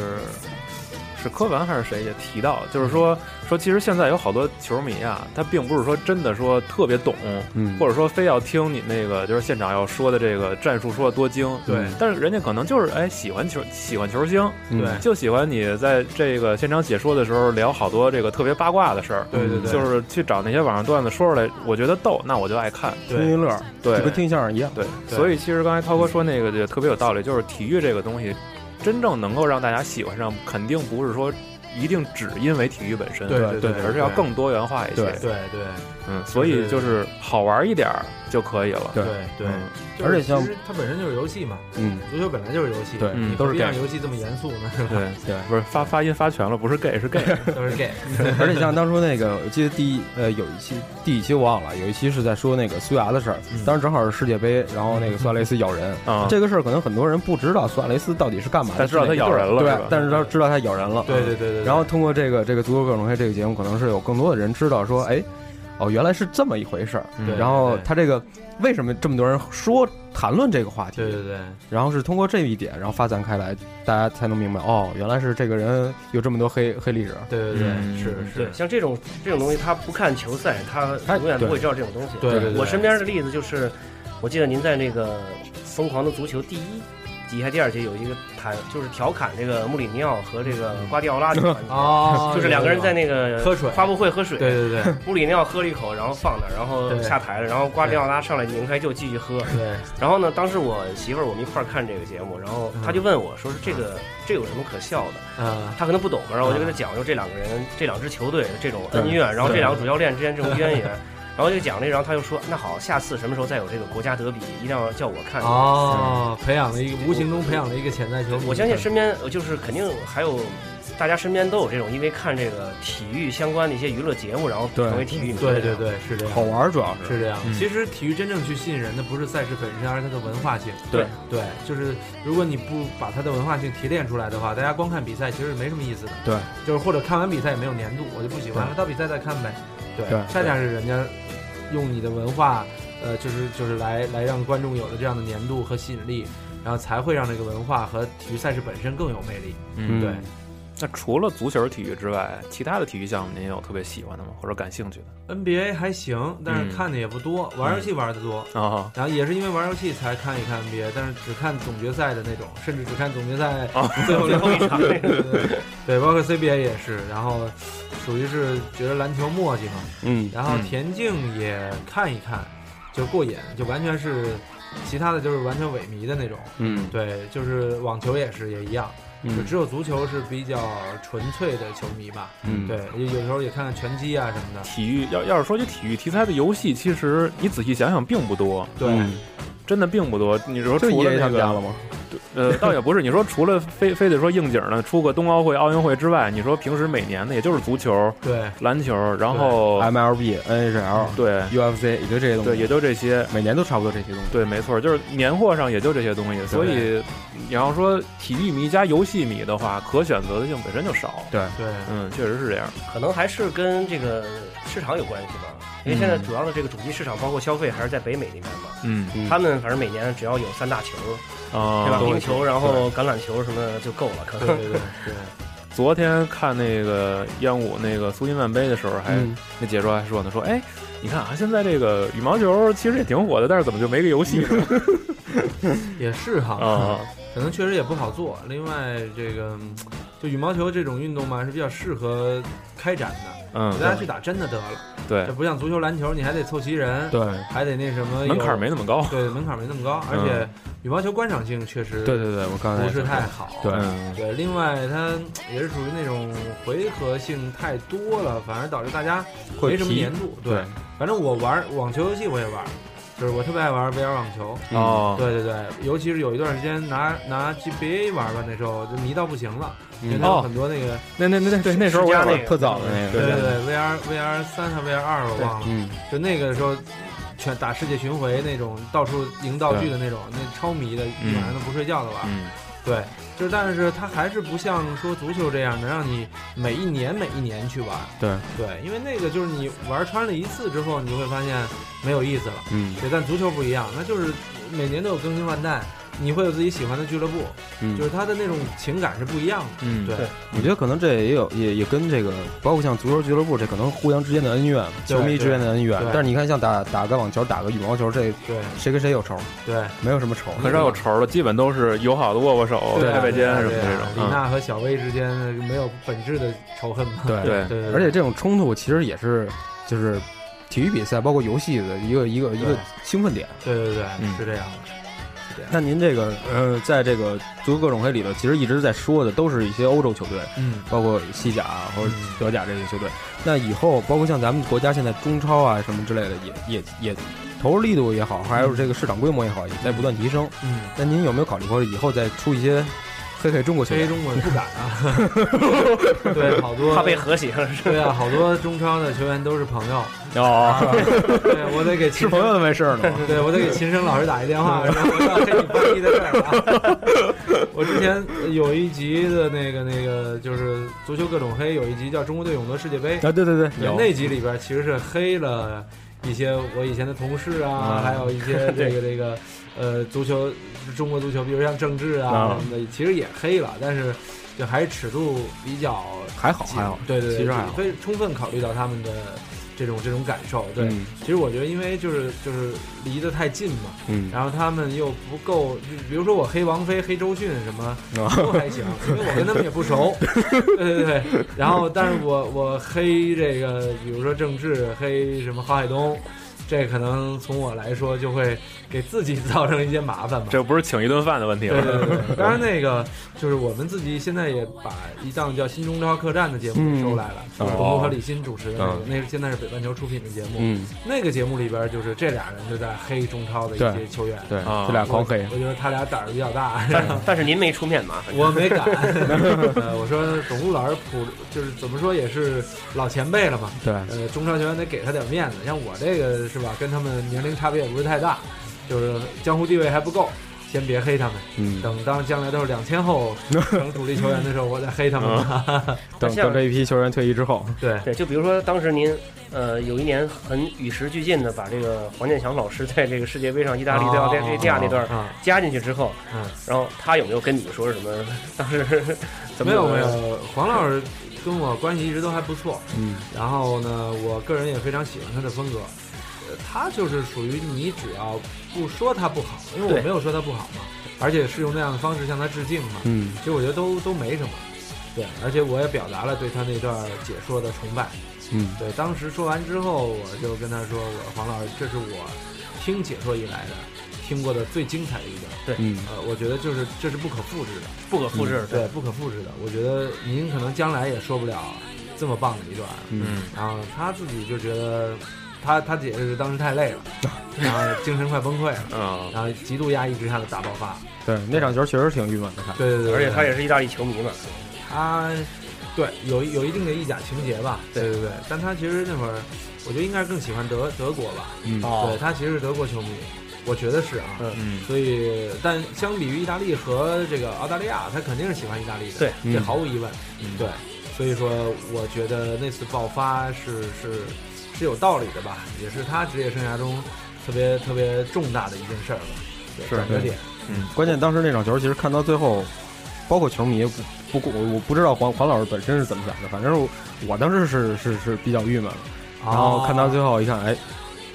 是柯凡还是谁也提到，就是说说其实现在有好多球迷啊，他并不是说真的说特别懂，嗯或者说非要听你那个就是现场要说的这个战术说的多精，对。但是人家可能就是哎喜欢球喜欢球星，嗯对就喜欢你在这个现场解说的时候聊好多这个特别八卦的事儿，对对对。就是去找那些网上段子说出来，我觉得逗，那我就爱看，听一乐，对就跟听相声一样。对。所以其实刚才涛哥说那个就特别有道理，就是体育这个东西，真正能够让大家喜欢上，肯定不是说一定只因为体育本身，对对对而是要更多元化一些。对对对嗯，所以就是好玩一点儿就可以了。对对而且像其实它本身就是游戏嘛，嗯，足球本来就是游戏，对都是何必让游戏这么严肃呢？是吧？对对 不是发发音发全了，不是 gay 是 gay。都是 gay，而且像当初那个，我记得第一呃有一期第一期我忘了，有一期是在说那个苏牙的事儿，当时正好是世界杯，然后那个苏亚雷斯咬人，啊这个事儿可能很多人不知道苏亚雷斯到底是干嘛的，但知道他咬人了对，但是他知道他咬人了，对对对对。然后通过这个这个足球各种黑这个节目，可能是有更多的人知道说，哎，哦，原来是这么一回事儿。然后他这个为什么这么多人说谈论这个话题？对对对，然后是通过这一点，然后发散开来，大家才能明白，哦，原来是这个人有这么多黑黑历史。对对对，嗯是对，是，像这种这种东西，他不看球赛，他他永远不会知道这种东西。对对对我身边的例子就是，我记得您在那个《疯狂的足球》第一集还第二节有一个谈，就是调侃这个穆里尼奥和这个瓜迪奥拉的环节。哦，就是两个人在那个喝水发布会喝水，对对对 穆里尼奥喝了一口，然后放那儿，然后对下台了，然后瓜迪奥拉上来拧开就继续喝。对，然后呢，当时我媳妇儿我们一块儿看这个节目，然后她就问我说是这个这有什么可笑的？啊，她可能不懂嘛，然后我就跟他讲，说这两个人这两支球队这种恩怨，然后这两个主教练之间这种 渊源。然后就讲这个，然后他就说：“那好，下次什么时候再有这个国家德比，一定要叫我看。”哦，培养了一个无形中培养了一个潜在球迷。我相信身边呃就是肯定还有大家身边都有这种，因为看这个体育相关的一些娱乐节目，然后成为体育迷。对对对，是这样，好玩主要是是这样。嗯其实体育真正去吸引人的不是赛事本身，而是它的文化性。对对，就是如果你不把它的文化性提炼出来的话，大家光看比赛其实没什么意思的。对，就是或者看完比赛也没有粘度，我就不喜欢了，到比赛再看呗。对对恰恰是人家用你的文化，呃，就是就是来来让观众有了这样的粘度和吸引力，然后才会让这个文化和体育赛事本身更有魅力。嗯，对。那除了足球体育之外，其他的体育项目您有特别喜欢的吗？或者感兴趣的？NBA 还行，但是嗯看的也不多，玩游戏玩的多。啊，然后也是因为玩游戏才看一看 NBA，但是只看总决赛的那种，甚至只看总决赛哦 最后最后一场 对对对对，包括 CBA 也是。然后属于是觉得篮球墨迹嘛，嗯，然后嗯田径也看一看，就过瘾，就完全是其他的就是完全萎靡的那种。嗯对，就是网球也是也一样，就嗯只有足球是比较纯粹的球迷吧。嗯，对，有有时候也看看拳击啊什么的。体育要要是说起体育题材的游戏，其实你仔细想想并不多，对，嗯真的并不多。你说除了那个他们家了吗？呃，倒也不是。你说除了非非得说应景的出个冬奥会、奥运会之外，你说平时每年的也就是足球、对，篮球，然后 MLB、NHL、对 UFC 也就这些东西，对，也就这些。每年都差不多这些东西。对，没错，就是年货上也就这些东西。所以你要说体育迷加游戏迷的话，可选择的性本身就少。对对，嗯，确实是这样。可能还是跟这个市场有关系吧。因为现在主要的这个主机市场，包括消费还是在北美那边嘛。嗯嗯他们反正每年只要有三大球，啊，对吧？冰球，然后橄榄球什么的就够了，可能。对对对对。昨天看那个央五那个苏金曼杯的时候，还、嗯那解说还说呢，说哎，你看啊，现在这个羽毛球其实也挺火的，但是怎么就没个游戏呢？也是哈，啊，可能确实也不好做。另外，这个嗯就羽毛球这种运动嘛，是比较适合开展的，嗯，大家去打真的得了。对这，不像足球、篮球，你还得凑齐人，对还得那什么，门槛没那么高。对门槛没那么高，而且羽毛球观赏性确实对对对，我刚才不是太好。对嗯对，另外它也是属于那种回合性太多了，反而导致大家没什么疲粘度。对，反正我玩网球游戏我也玩，就是我特别爱玩 VR 网球。哦，对对对，尤其是有一段时间拿拿 GBA 玩吧，那时候就迷到不行了，因为嗯它有哦。很多那个，那那那那对那时候我也玩世嘉那个特早的那个，对对对，VR VR 三还 VR 二我忘了，嗯，就那个时候全打世界巡回那种，到处赢道具的那种，那超迷的，一晚上都不睡觉的玩。嗯对，就是但是它还是不像说足球这样能让你每一年每一年去玩。对对，因为那个就是你玩穿了一次之后，你就会发现没有意思了。嗯，对，但足球不一样，那就是每年都有更新换代，你会有自己喜欢的俱乐部，嗯就是他的那种情感是不一样的。嗯对，我觉得可能这也有也也跟这个，包括像足球俱乐部，这可能互相之间的恩怨，球迷之间的恩怨。但是你看，像打打个网球、打个羽毛球，这对谁跟谁有仇？对，没有什么仇。很少有仇的，基本都是友好的握握手、对拍拍肩什么对这种。李娜和小薇之间没有本质的仇恨嘛？对对对，而且这种冲突其实也是就是体育比赛，包括游戏的一个一个一个兴奋点。对对对，嗯是这样的。那您这个呃，在这个足球各种黑里头，其实一直在说的都是一些欧洲球队，嗯，包括西甲啊或者德甲这些球队。那以后包括像咱们国家现在中超啊什么之类的，也也也投入力度也好，还有这个市场规模也好，也在不断提升。嗯，那您有没有考虑过以后再出一些黑黑中国球队？黑中国不敢啊，对，好多怕被和谐了，是吧？对啊，好多中超的球员都是朋友。哦，对，我得给是朋友都没事儿呢。对，我得给秦升老师打一电话，然后我要跟你翻译的事儿啊。我之前有一集的那个那个就是足球各种黑，有一集叫《中国队勇夺世界杯》啊，对对对，有那集里边其实是黑了一些我以前的同事啊，嗯还有一些 这个这个呃足球中国足球，比如像郑智啊嗯什么的，其实也黑了，但是就还是尺度比较还好还好，对对对，其实还好。非充分考虑到他们的这种这种感受。对，嗯其实我觉得，因为就是就是离得太近嘛，嗯然后他们又不够，就比如说我黑王菲、黑周迅什么啊都还行，因为我跟他们也不熟。对对对，然后但是我我黑这个，比如说郑智，黑什么郝海东。这可能从我来说就会给自己 造成一些麻烦吧。这不是请一顿饭的问题对了。对对，当然那个就是我们自己现在也把一档叫《新中超客栈》的节目给收来了，嗯是董路和李欣主持的那个嗯，那是现在是北半球出品的节目。嗯，那个节目里边就是这俩人就在黑中超的一些球员，对，啊这俩狂黑我。我觉得他俩胆儿比较大。但但是您没出面嘛？我没敢，呃，我说董路老师普就是怎么说也是老前辈了嘛，对，呃，中超球员得给他点面子。像我这个是吧，跟他们年龄差别也不是太大，就是江湖地位还不够，先别黑他们。嗯，等当将来都是两千后 成主力球员的时候，我再黑他们吧。等等这一批球员退役之后，对对，就比如说当时您，呃，有一年很与时俱进的把这个黄健翔老师在这个世界杯上意大利对澳大利亚那段啊，加进去之后，嗯，然后他有没有跟你说什么？当时 怎么没有没有，黄老师跟我关系一直都还不错。嗯，然后呢，我个人也非常喜欢他的风格。呃，他就是属于你只要不说他不好，因为我没有说他不好嘛，而且是用那样的方式向他致敬嘛。嗯其实我觉得都都没什么。对，而且我也表达了对他那段解说的崇拜。嗯对，当时说完之后，我就跟他说：“我说黄老师，这是我听解说以来的听过的最精彩的一段。对呃，我觉得就是这是不可复制的，不可复制？对，不可复制的。我觉得您可能将来也说不了这么棒的一段。嗯，然后他自己就觉得，他他解释当时太累了，然后精神快崩溃了，嗯，然后极度压抑之下的大爆发。对，那场球确实挺郁闷的，看。对对对，而且他也也是意大利球迷嘛。他对有有一定的意甲情节吧，对对对，但他其实那会儿，我觉得应该是更喜欢德德国吧，嗯对他其实是德国球迷，我觉得是啊，嗯，所以但相比于意大利和这个澳大利亚，他肯定是喜欢意大利的，对这嗯毫无疑问，嗯对，所以说我觉得那次爆发是是是有道理的吧，也是他职业生涯中特别特别重大的一件事儿吧，转折点，嗯关键当时那场球，其实看到最后，包括球迷不不我我不知道黄黄老师本身是怎么想的，反正我我当时是是是比较郁闷，然后看到最后一看，哎，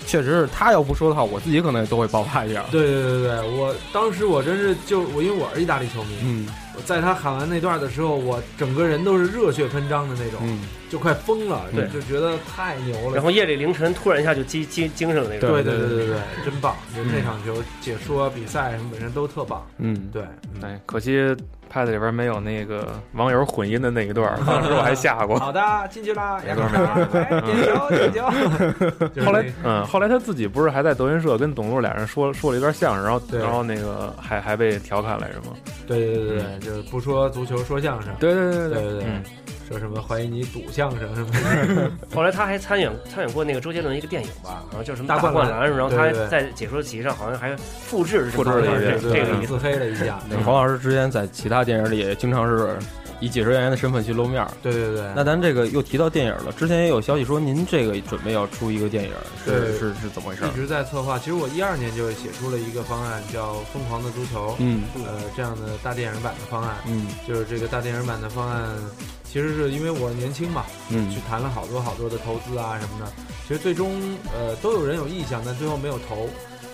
确实是他要不说的话，我自己可能都会爆发一下。对对对对，我当时我真是就我因为我是意大利球迷，嗯。我在他喊完那段的时候，我整个人都是热血喷张的那种，嗯，就快疯了，对就觉得太牛了。然后夜里凌晨突然一下就精精精神了那种。对对对对对，真棒！就那场球解说比赛什么本身都特棒。嗯，对，哎，可惜 Pad 里边没有那个网友混音的那一段，当时我还下过。好的，进去了，没错没错哎点球点球。就是后来，嗯，后来他自己不是还在德云社跟董路俩人说说了一段相声，然后然后那个还还被调侃来着吗？对对对对，就是不说足球说相声。对对对对对对嗯，说什么怀疑你赌相声什么的。后来他还参演参演过那个周杰伦一个电影吧，好像叫什么大灌篮，然后他在解说席上好像还复制复制了一遍这这个。自黑了一下。黄老师之前在其他电影里也经常是以解说员的身份去露面儿。对对对。那咱这个又提到电影了，之前也有消息说您这个准备要出一个电影，是是是怎么回事一？直在策划。其实我一二年就写出了一个方案，叫《疯狂的足球》。嗯呃，这样的大电影版的方案，嗯就是这个大电影版的方案，其实是因为我年轻嘛，嗯去谈了好多好多的投资啊什么的。其实最终呃都有人有意向，但最后没有投。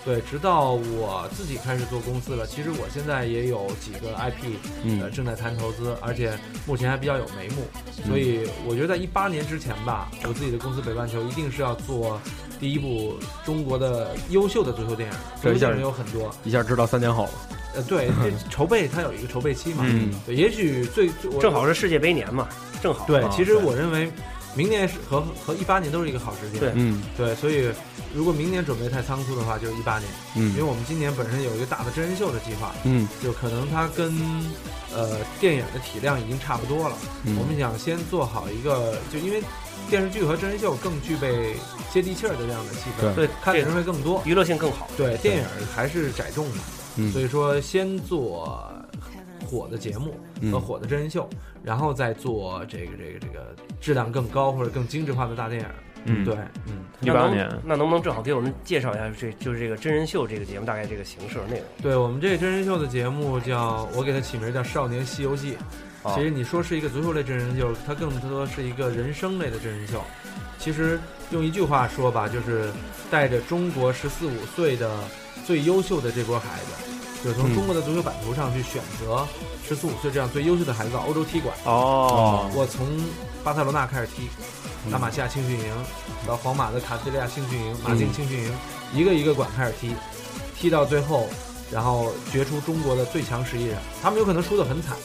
对，直到我自己开始做公司了。其实我现在也有几个 IP，嗯呃，正在谈投资，而且目前还比较有眉目。所以我觉得在一八年之前吧，我自己的公司北半球一定是要做第一部中国的优秀的足球电影。这一下有很多，一下知道三年后了。呃，对，这 筹备它有一个筹备期嘛。嗯对，也许最我正好是世界杯年嘛，正好。对啊，其实我认为明年是和和一八年都是一个好时间。对。嗯。对，所以如果明年准备太仓促的话，就是一八年。嗯。因为我们今年本身有一个大的真人秀的计划，嗯。就可能它跟呃电影的体量已经差不多了。嗯。我们想先做好一个，就因为电视剧和真人秀更具备接地气儿的这样的气氛，对。看的人会更多，娱乐性更好。对，电影还是窄众嘛，嗯。所以说先做火的节目嗯和火的真人秀，然后再做这个这个这个质量更高或者更精致化的大电影。嗯对，嗯，那能那能不能正好给我们介绍一下这就是这个真人秀这个节目大概这个形式内容？对我们这个真人秀的节目叫，我给它起名叫《少年西游记》。哦其实你说是一个足球类真人秀，它更多是一个人生类的真人秀。其实用一句话说吧，就是带着中国十四五岁的最优秀的这波孩子，就是从嗯。中国的足球版图上去选择十四五岁这样最优秀的孩子到欧洲踢馆。哦。我从巴塞罗那开始踢，嗯。拉玛西亚青训营，到皇马的卡斯蒂利亚青训营、马竞嗯青训营，一个一个馆开始踢，踢到最后，然后决出中国的最强十一人。他们有可能输得很惨，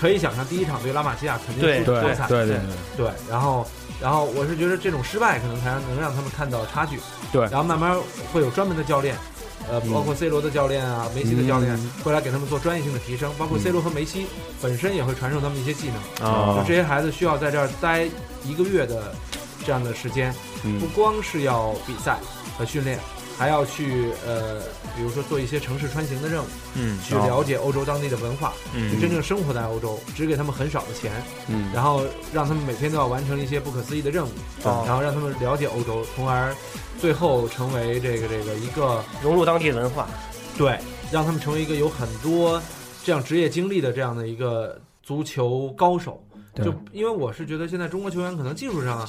可以想象第一场对拉玛西亚肯定输得多惨。对对。对，然后，然后我是觉得这种失败可能才能让他们看到差距，对。然后慢慢会有专门的教练，呃，嗯包括 C 罗的教练啊，梅西的教练嗯会来给他们做专业性的提升，包括 C 罗和梅西本身也会传授他们一些技能。啊就这些孩子需要在这儿待一个月的这样的时间，嗯不光是要比赛和训练，还要去呃，比如说做一些城市穿行的任务，嗯去了解欧洲当地的文化，嗯。就真正生活在欧洲，只给他们很少的钱，嗯。然后让他们每天都要完成一些不可思议的任务，哦。然后让他们了解欧洲，从而最后成为这个这个一个融入当地文化。对，让他们成为一个有很多这样职业经历的这样的一个足球高手。对。就因为我是觉得现在中国球员可能技术上啊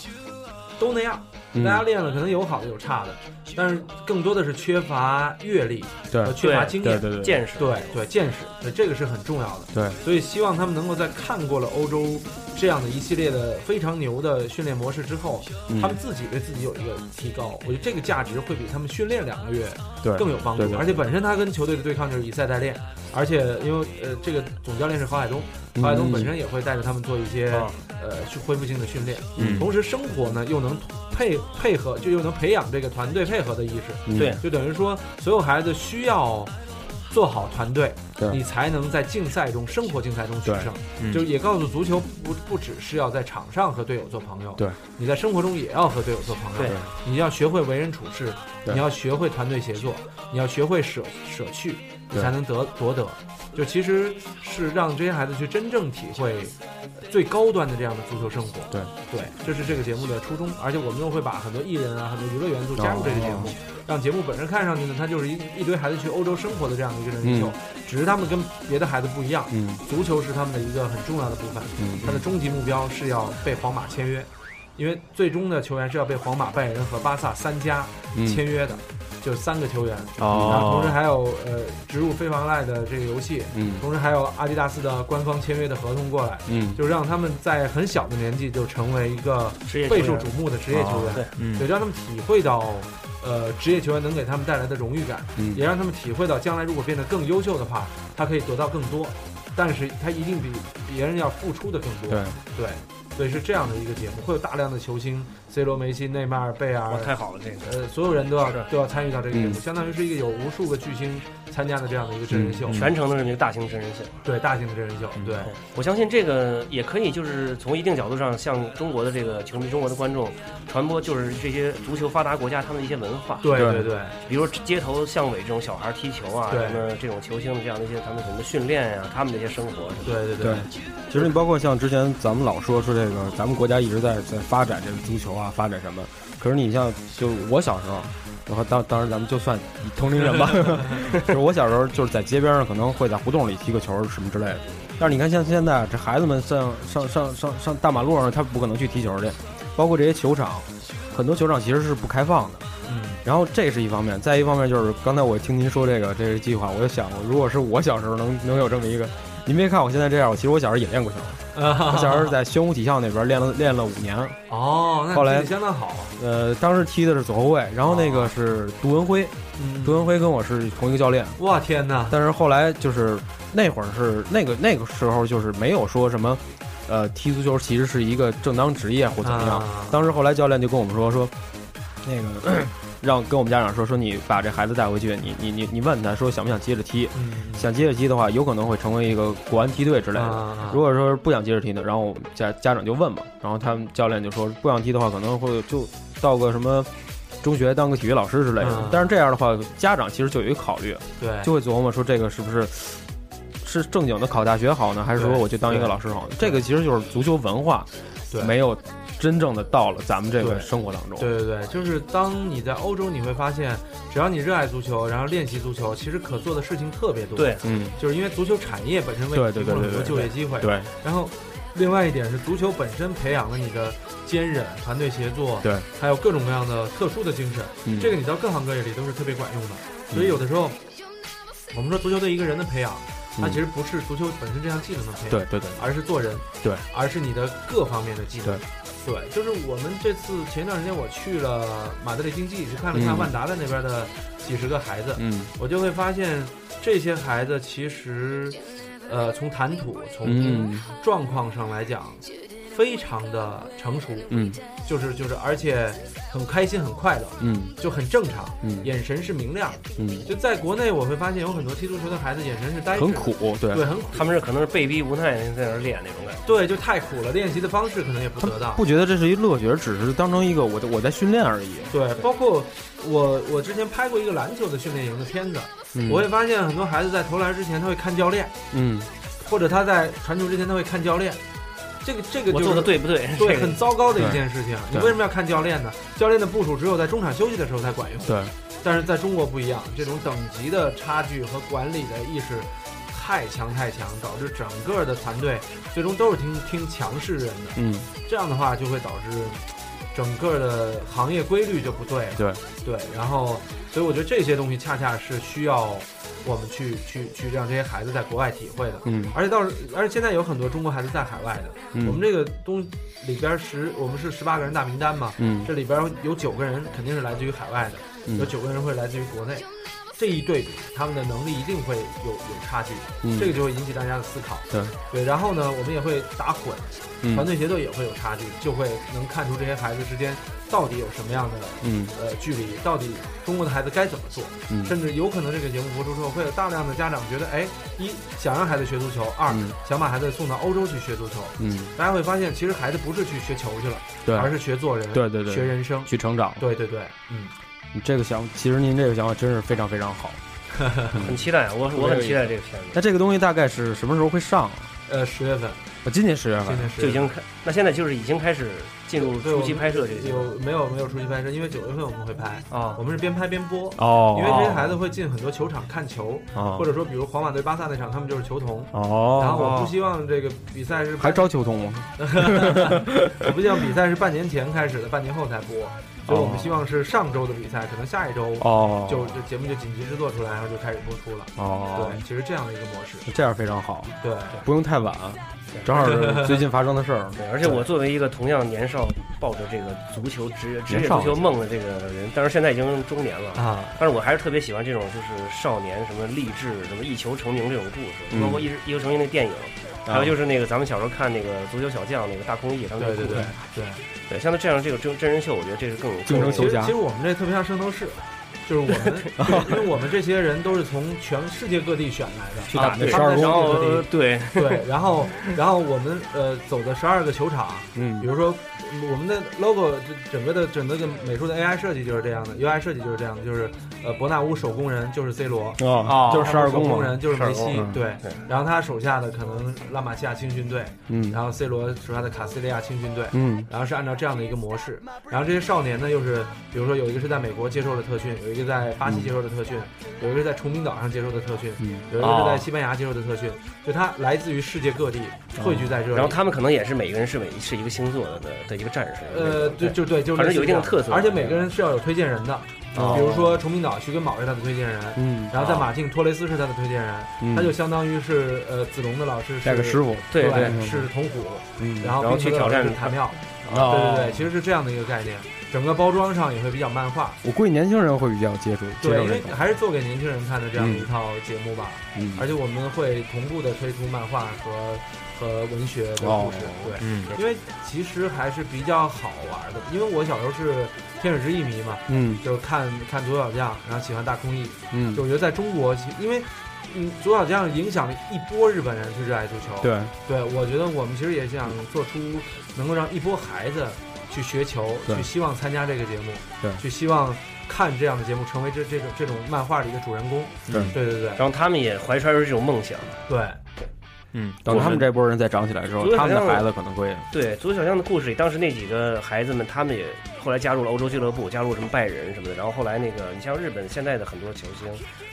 都那样，嗯。大家练了可能有好的有差的，但是更多的是缺乏阅历对。和缺乏经验、对对对。见识。对对见识，对这个是很重要的。对，所以希望他们能够在看过了欧洲这样的一系列的非常牛的训练模式之后，嗯。他们自己对自己有一个提高。我觉得这个价值会比他们训练两个月对。更有帮助而且本身他跟球队的对抗就是以赛代练，而且因为呃这个总教练是郝海东，嗯郝海东本身也会带着他们做一些啊呃去恢复性的训练，嗯同时生活呢又能配配合，就又能培养这个团队配合的意识。嗯对就等于说，所有孩子需要做好团队，你才能在竞赛中、生活竞赛中取胜。嗯就也告诉足球不不只是要在场上和队友做朋友，对，你在生活中也要和队友做朋友。对你要学会为人处事，你要学会团队协作，你要学会舍舍去，你才能得夺得。就其实是让这些孩子去真正体会最高端的这样的足球生活。对对，这是这个节目的初衷，而且我们又会把很多艺人啊、很多娱乐元素加入这个节目，让节目本身看上去呢，它就是一一堆孩子去欧洲生活的这样的一个真人秀，只是他们跟别的孩子不一样，嗯足球是他们的一个很重要的部分，嗯他的终极目标是要被皇马签约，因为最终的球员是要被皇马、拜仁和巴萨三家嗯签约的。就三个球员，哦。然后同时还有呃植入非凡赖的这个游戏，嗯。同时还有阿迪达斯的官方签约的合同过来，嗯。就让他们在很小的年纪就成为一个备受瞩目的职业球员，对。嗯。对，让他们体会到，呃，职业球员能给他们带来的荣誉感，嗯。也让他们体会到将来如果变得更优秀的话，他可以得到更多，但是他一定比别人要付出的更多。对。对，所以是这样的一个节目，会有大量的球星，C 罗、梅西、内马尔、贝尔哇，，太好了，这个。呃，所有人都要这都要参与到这个节目，嗯相当于是一个有无数个巨星参加的这样的一个真人秀，嗯。全程都是一个大型真人秀。对大型的真人秀，对，我相信这个也可以，就是从一定角度上向中国的这个球迷、中国的观众传播，就是这些足球发达国家他们的一些文化。对对对。对，比如街头巷尾这种小孩踢球啊，什么这种球星的这样的一些他们什么训练呀、他们的一些生活。对对。对，其实你包括像之前咱们老说说这个，咱们国家一直在在发展这个足球啊，发展什么。可是你像就我小时候，然后当当时咱们就算同龄人吧，就是我小时候就是在街边上可能会在胡同里踢个球什么之类的。但是你看像现在这孩子们上上上上上大马路上，他不可能去踢球去，包括这些球场，很多球场其实是不开放的。嗯，然后这是一方面，再一方面就是刚才我听您说这个这个计划，我就想过，如果是我小时候能能有这么一个，您别看我现在这样，我其实我小时候也练过球，我小时候在宣武体校那边练了练了五年，哦，那后来相当好，呃，当时踢的是左后卫，然后那个是杜文辉，嗯。杜文辉跟我是同一个教练，哇天哪，但是后来就是那会儿是那个那个时候就是没有说什么，呃，踢足球其实是一个正当职业或怎么样。啊。当时后来教练就跟我们说说，那个让跟我们家长说说你把这孩子带回去，你你你你问他说想不想接着踢，嗯，想接着踢的话，有可能会成为一个国安梯队之类的。啊如果说不想接着踢的，然后我们家家长就问嘛，然后他们教练就说不想踢的话，可能会就到个什么中学当个体育老师之类的。嗯。但是这样的话，家长其实就有一个考虑，对，就会琢磨说这个是不是是正经的考大学好呢，还是说我就当一个老师好呢？这个其实就是足球文化对。没有真正的到了咱们这个生活当中。对对对，就是当你在欧洲，你会发现，只要你热爱足球，然后练习足球，其实可做的事情特别多。对，嗯，就是因为足球产业本身为提供了很多对对对对就业机会。对然后，另外一点是，足球本身培养了你的坚韧、团队协作，对，还有各种各样的特殊的精神。嗯这个你到各行各业里都是特别管用的。所以有的时候，我们说足球对一个人的培养，它嗯其实不是足球本身这项技能的培养，对对对而是做人，对，而是你的各方面的技能。对，就是我们这次前一段时间我去了马德里竞技，去看了看嗯万达的那边的几十个孩子，嗯。我就会发现这些孩子其实，呃，从谈吐、从嗯。状况上来讲，非常的成熟，嗯就是就是，而且很开心、很快乐，嗯就很正常，嗯眼神是明亮。嗯，就在国内，我会发现有很多踢足球的孩子眼神是呆滞，很苦，对对，很苦，他们是可能是被逼无奈在那儿练那种感觉。对，就太苦了，练习的方式可能也不得当。不觉得这是一乐趣，而只是当成一个我在我在训练而已。对，包括我我之前拍过一个篮球的训练营的片子，嗯我会发现很多孩子在投篮之前他会看教练，嗯或者他在传球之前他会看教练。这个这个我就是做的对不对？对，很糟糕的一件事情。你为什么要看教练呢？教练的部署只有在中场休息的时候才管用。对，但是在中国不一样，这种等级的差距和管理的意识太强太强，导致整个的团队最终都是听听强势人的。嗯这样的话就会导致整个的行业规律就不对了。对对，然后所以我觉得这些东西恰恰是需要我们去去去让这些孩子在国外体会的。嗯。而且到而且现在有很多中国孩子在海外的，嗯。我们这个东里边十我们是十八个人大名单嘛，嗯。这里边有九个人肯定是来自于海外的，嗯。有九个人会来自于国内。这一对比，他们的能力一定会有有差距，嗯。这个就会引起大家的思考。对。对，然后呢，我们也会打混，嗯。团队协作也会有差距，就会能看出这些孩子之间到底有什么样的嗯。呃距离，到底中国的孩子该怎么做，嗯。甚至有可能这个节目播出之后，会有大量的家长觉得，哎，一想让孩子学足球，二、嗯。想把孩子送到欧洲去学足球。嗯，大家会发现，其实孩子不是去学球去了，对，而是学做人，对对对。学人生，去成长。对对对，嗯，你这个想，其实您这个想法真是非常非常好。很期待，我我很期待这个片子。那这个东西大概是什么时候会上啊？呃，十月份，我今年十月份今年十就已经开，那现在就是已经开始进入初期拍摄这个有没有没有初期拍摄？因为九月份我们会拍，啊我们是边拍边播。哦，因为这些孩子会进很多球场看球，哦或者说比如皇马对巴萨那场，他们就是球童。哦，然后我不希望这个比赛是还招球童吗？我不希望比赛是半年前开始的，半年后才播，所以我们希望是上周的比赛，可能下一周哦。就这节目就紧急制作出来，然后就开始播出了。哦。对，其实这样的一个模式，这样非常好，对，不用太晚，正好是最近发生的事儿。对，而且我作为一个同样年少抱着这个足球职业职业足球梦的这个人，但是现在已经中年了。啊。但是我还是特别喜欢这种就是少年什么励志什么一球成名这种故事，包括一一球成名那电影，还有就是那个咱们小时候看那个足球小将那个大空翼他们对对对对对，像他这样这个真真人秀，我觉得这是更竞争球家。其实我们这特别像圣斗士。就是我们，因为我们这些人都是从全世界各地选来的，去打那十二宫，对对，然后然后我们呃走的十二个球场，嗯，比如说我们的 logo 整个的整个的美术的 AI 设计就是这样的，UI 设计就是这样的，就是呃伯纳乌手工人就是 C 罗哦，就是十二宫人就是梅西，对，然后他手下的可能拉玛西亚青训队，嗯，然后 C 罗手下的卡斯利亚青训队，嗯，然后是按照这样的一个模式，然后这些少年呢又是比如说有一个是在美国接受了特训，有一个在巴西接受。的特训，有一个在崇明岛上接受的特训，有一个是在西班牙接受的特训，就他来自于世界各地汇聚在这里，然后他们可能也是每个人是每是一个星座的的一个战士，呃，对，就对，就反正有一定的特色，而且每个人是要有推荐人的，比如说崇明岛徐根宝是他的推荐人，嗯，然后在马竞托雷斯是他的推荐人，他就相当于是呃子龙的老师带个师傅，对对，是童虎，嗯，然后去挑战塔庙，对对对，其实是这样的一个概念。整个包装上也会比较漫画，我估计年轻人会比较接触。对，因为还是做给年轻人看的这样的一套节目吧。嗯，而且我们会同步的推出漫画和和文学的故事。对，嗯，因为其实还是比较好玩的。因为我小时候是天使之翼迷嘛，嗯，就是看看左小将，然后喜欢大空翼，嗯，就我觉得在中国，因为嗯左小将影响了一波日本人去热爱足球。对，对我觉得我们其实也想做出能够让一波孩子。去学球，去希望参加这个节目，对，去希望看这样的节目，成为这这种这种漫画里的主人公，对。对对对。然后他们也怀揣着这种梦想，对，嗯，等他们这波人再长起来之后，他们的孩子可能会对足球小将的故事里，当时那几个孩子们，他们也后来加入了欧洲俱乐部，加入什么拜仁什么的。然后后来那个，你像日本现在的很多球星，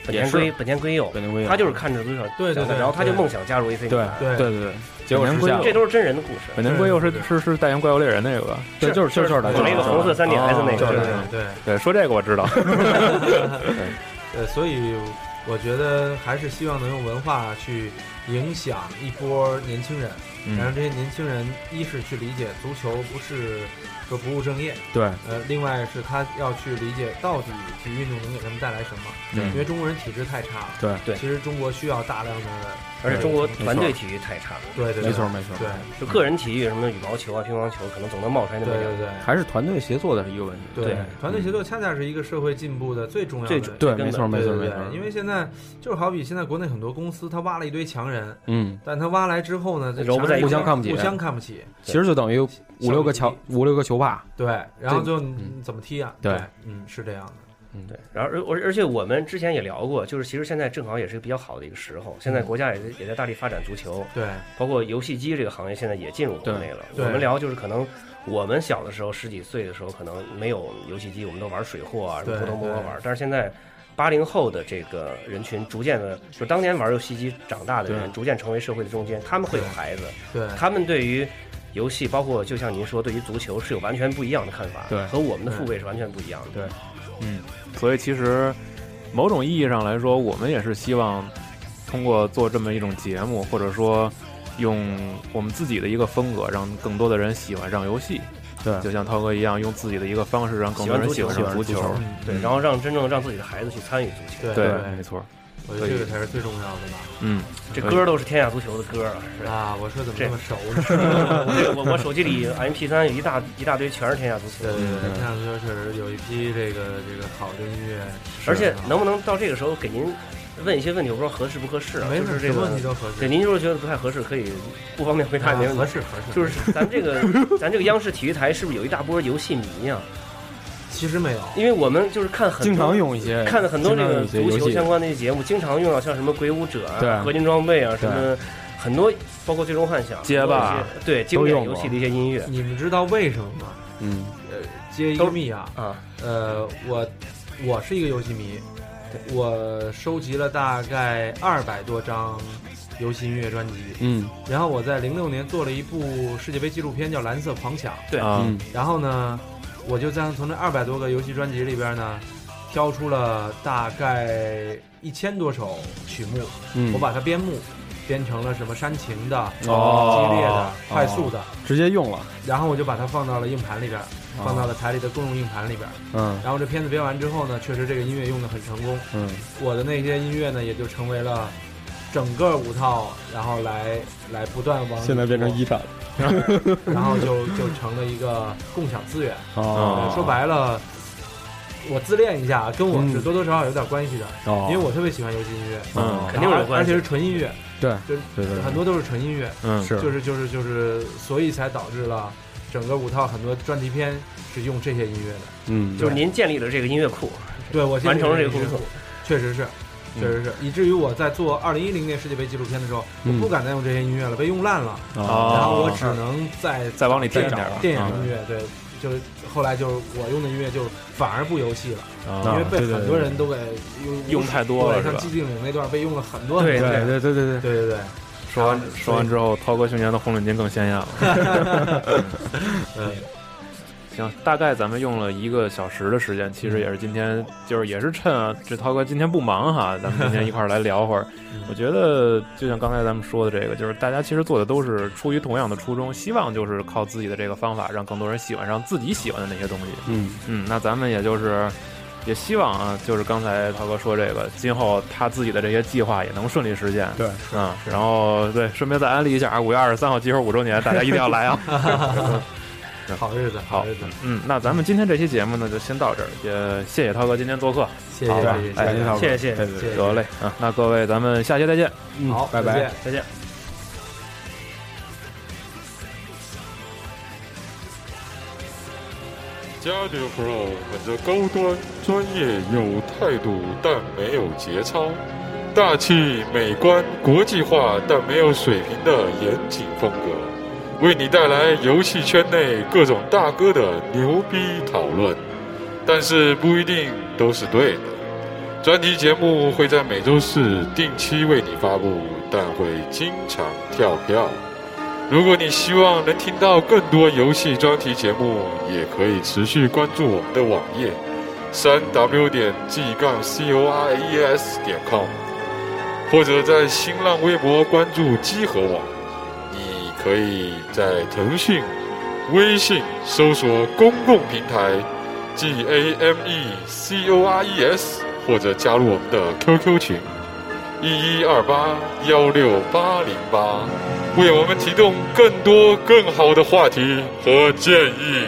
本田圭、本田圭佑，本田圭佑，他就是看着足球，对对对，然后他就梦想加入 AC 米兰，对对对对。结果实现了，这都是真人的故事。本田圭佑是是是代言怪物猎人那个吧？对，就是就是的，那个红色三点 S 那个，对对对，说这个我知道。呃，所以我觉得还是希望能用文化去影响一波年轻人，让这些年轻人一是去理解足球不是。说不务正业，对，呃，另外是他要去理解到底体育运动能给他们带来什么，对，因为中国人体质太差了，对对，其实中国需要大量的，而且中国团队体育太差了，对对，没错没错，对，就个人体育什么羽毛球啊、乒乓球，可能总能冒出来那么对对对，还是团队协作的是一个问题，对，团队协作恰恰是一个社会进步的最重要的，对，没错没错没错，因为现在就是好比现在国内很多公司，他挖了一堆强人，嗯，但他挖来之后呢，揉不在互相看不起，互相看不起，其实就等于五六个球五六个球霸，对。然后就怎么踢啊？对，嗯，是这样的，嗯，对。然后而而而且我们之前也聊过，就是其实现在正好也是一个比较好的一个时候，现在国家也也在大力发展足球，对，包括游戏机这个行业现在也进入国内了。我们聊就是可能我们小的时候十几岁的时候可能没有游戏机，我们都玩水货啊，什么扑通摸摸玩。但是现在八零后的这个人群逐渐的，就当年玩游戏机长大的人，逐渐成为社会的中间，他们会有孩子，对，他们对于。游戏包括就像您说，对于足球是有完全不一样的看法，对，和我们的父辈是完全不一样的，对，嗯，所以其实某种意义上来说，我们也是希望通过做这么一种节目，或者说用我们自己的一个风格，让更多的人喜欢上游戏，对，就像涛哥一样，用自己的一个方式让更多人喜欢上足球，对，然后让真正让自己的孩子去参与足球，对，没错。我觉得这个才是最重要的吧。嗯，这歌都是天下足球的歌啊！我说怎么这么熟呢？我我手机里 M P 三有一大一大堆，全是天下足球。对对对，天下足球确实有一批这个这个好的音乐。而且能不能到这个时候给您问一些问题？我不知道合适不合适啊？没事，这个问题都合适。对，您如果觉得不太合适，可以不方便回答也没问题。合适合适。就是咱这个咱这个央视体育台是不是有一大波游戏迷呀？其实没有，因为我们就是看很经常用一些看的很多这个足球相关的一些节目，经常用到像什么鬼武者啊、合金装备啊什么，很多包括最终幻想、街霸对经典游戏的一些音乐。你们知道为什么吗？嗯，呃，接一个密啊啊，呃，我我是一个游戏迷，我收集了大概二百多张游戏音乐专辑，嗯，然后我在零六年做了一部世界杯纪录片叫《蓝色狂想》，对。嗯，然后呢。我就在从这二百多个游戏专辑里边呢，挑出了大概一千多首曲目，嗯，我把它编目，编成了什么煽情的、哦。激烈的、哦。快速的，直接用了，然后我就把它放到了硬盘里边，放到了台里的公用硬盘里边。嗯。然后这片子编完之后呢，确实这个音乐用的很成功。嗯。我的那些音乐呢，也就成为了整个五套，然后来来不断往现在变成做一战，然后就就成了一个共享资源。哦。说白了，我自恋一下，跟我是嗯多多少少有点关系的，哦。因为我特别喜欢游戏音乐，嗯。肯定是有关系。而且是纯音乐，对。就是对对对。很多都是纯音乐，嗯。是。就是就是就是，所以才导致了整个五套很多专题片是用这些音乐的。嗯。就是您建立了这个音乐库，对我完成了这个个工作，确实是。确实是，以至于我在做二零一零年世界杯纪录片的时候，嗯我不敢再用这些音乐了，被用烂了。哦然后我只能再再往里添点儿电影嗯音乐，对，就是后来就是我用的音乐就反而不游戏了，啊因为被很多人都给用用太多了像寂静岭那段被用了很多，对对对对，对对对，说完说完之后，涛哥胸前的红领巾更鲜艳了。嗯，行，大概咱们用了一个小时的时间，其实也是今天，就是也是趁啊，这涛哥今天不忙哈，咱们今天一块儿来聊会儿。我觉得就像刚才咱们说的这个，就是大家其实做的都是出于同样的初衷，希望就是靠自己的这个方法，让更多人喜欢上自己喜欢的那些东西。嗯嗯，那咱们也就是也希望啊，就是刚才涛哥说这个，今后他自己的这些计划也能顺利实现。对，嗯，然后对，顺便再安利一下啊，五月二十三号集合五周年，大家一定要来啊！好日子，好日子，嗯，那咱们今天这期节目呢，就先到这儿，也谢谢涛哥今天做客，谢谢谢谢哎，谢谢谢谢得嘞啊，那各位咱们下期再见。嗯好，拜拜再见。再见。加迪 Pro 本着高端、专业、有态度，但没有节操；大气、美观、国际化，但没有水平的严谨风格，为你带来游戏圈内各种大哥的牛逼讨论。但是不一定都是对的。专题节目会在每周四定期为你发布，但会经常跳票。如果你希望能听到更多游戏专题节目，也可以持续关注我们的网页三 w 点 g 杠 c o r e s 点 com，或者在新浪微博关注机核网。可以在腾讯、微信搜索公共平台 G A M E C O R E S，或者加入我们的 QQ 群一一二八幺六八零八。为我们提供更多更好的话题和建议。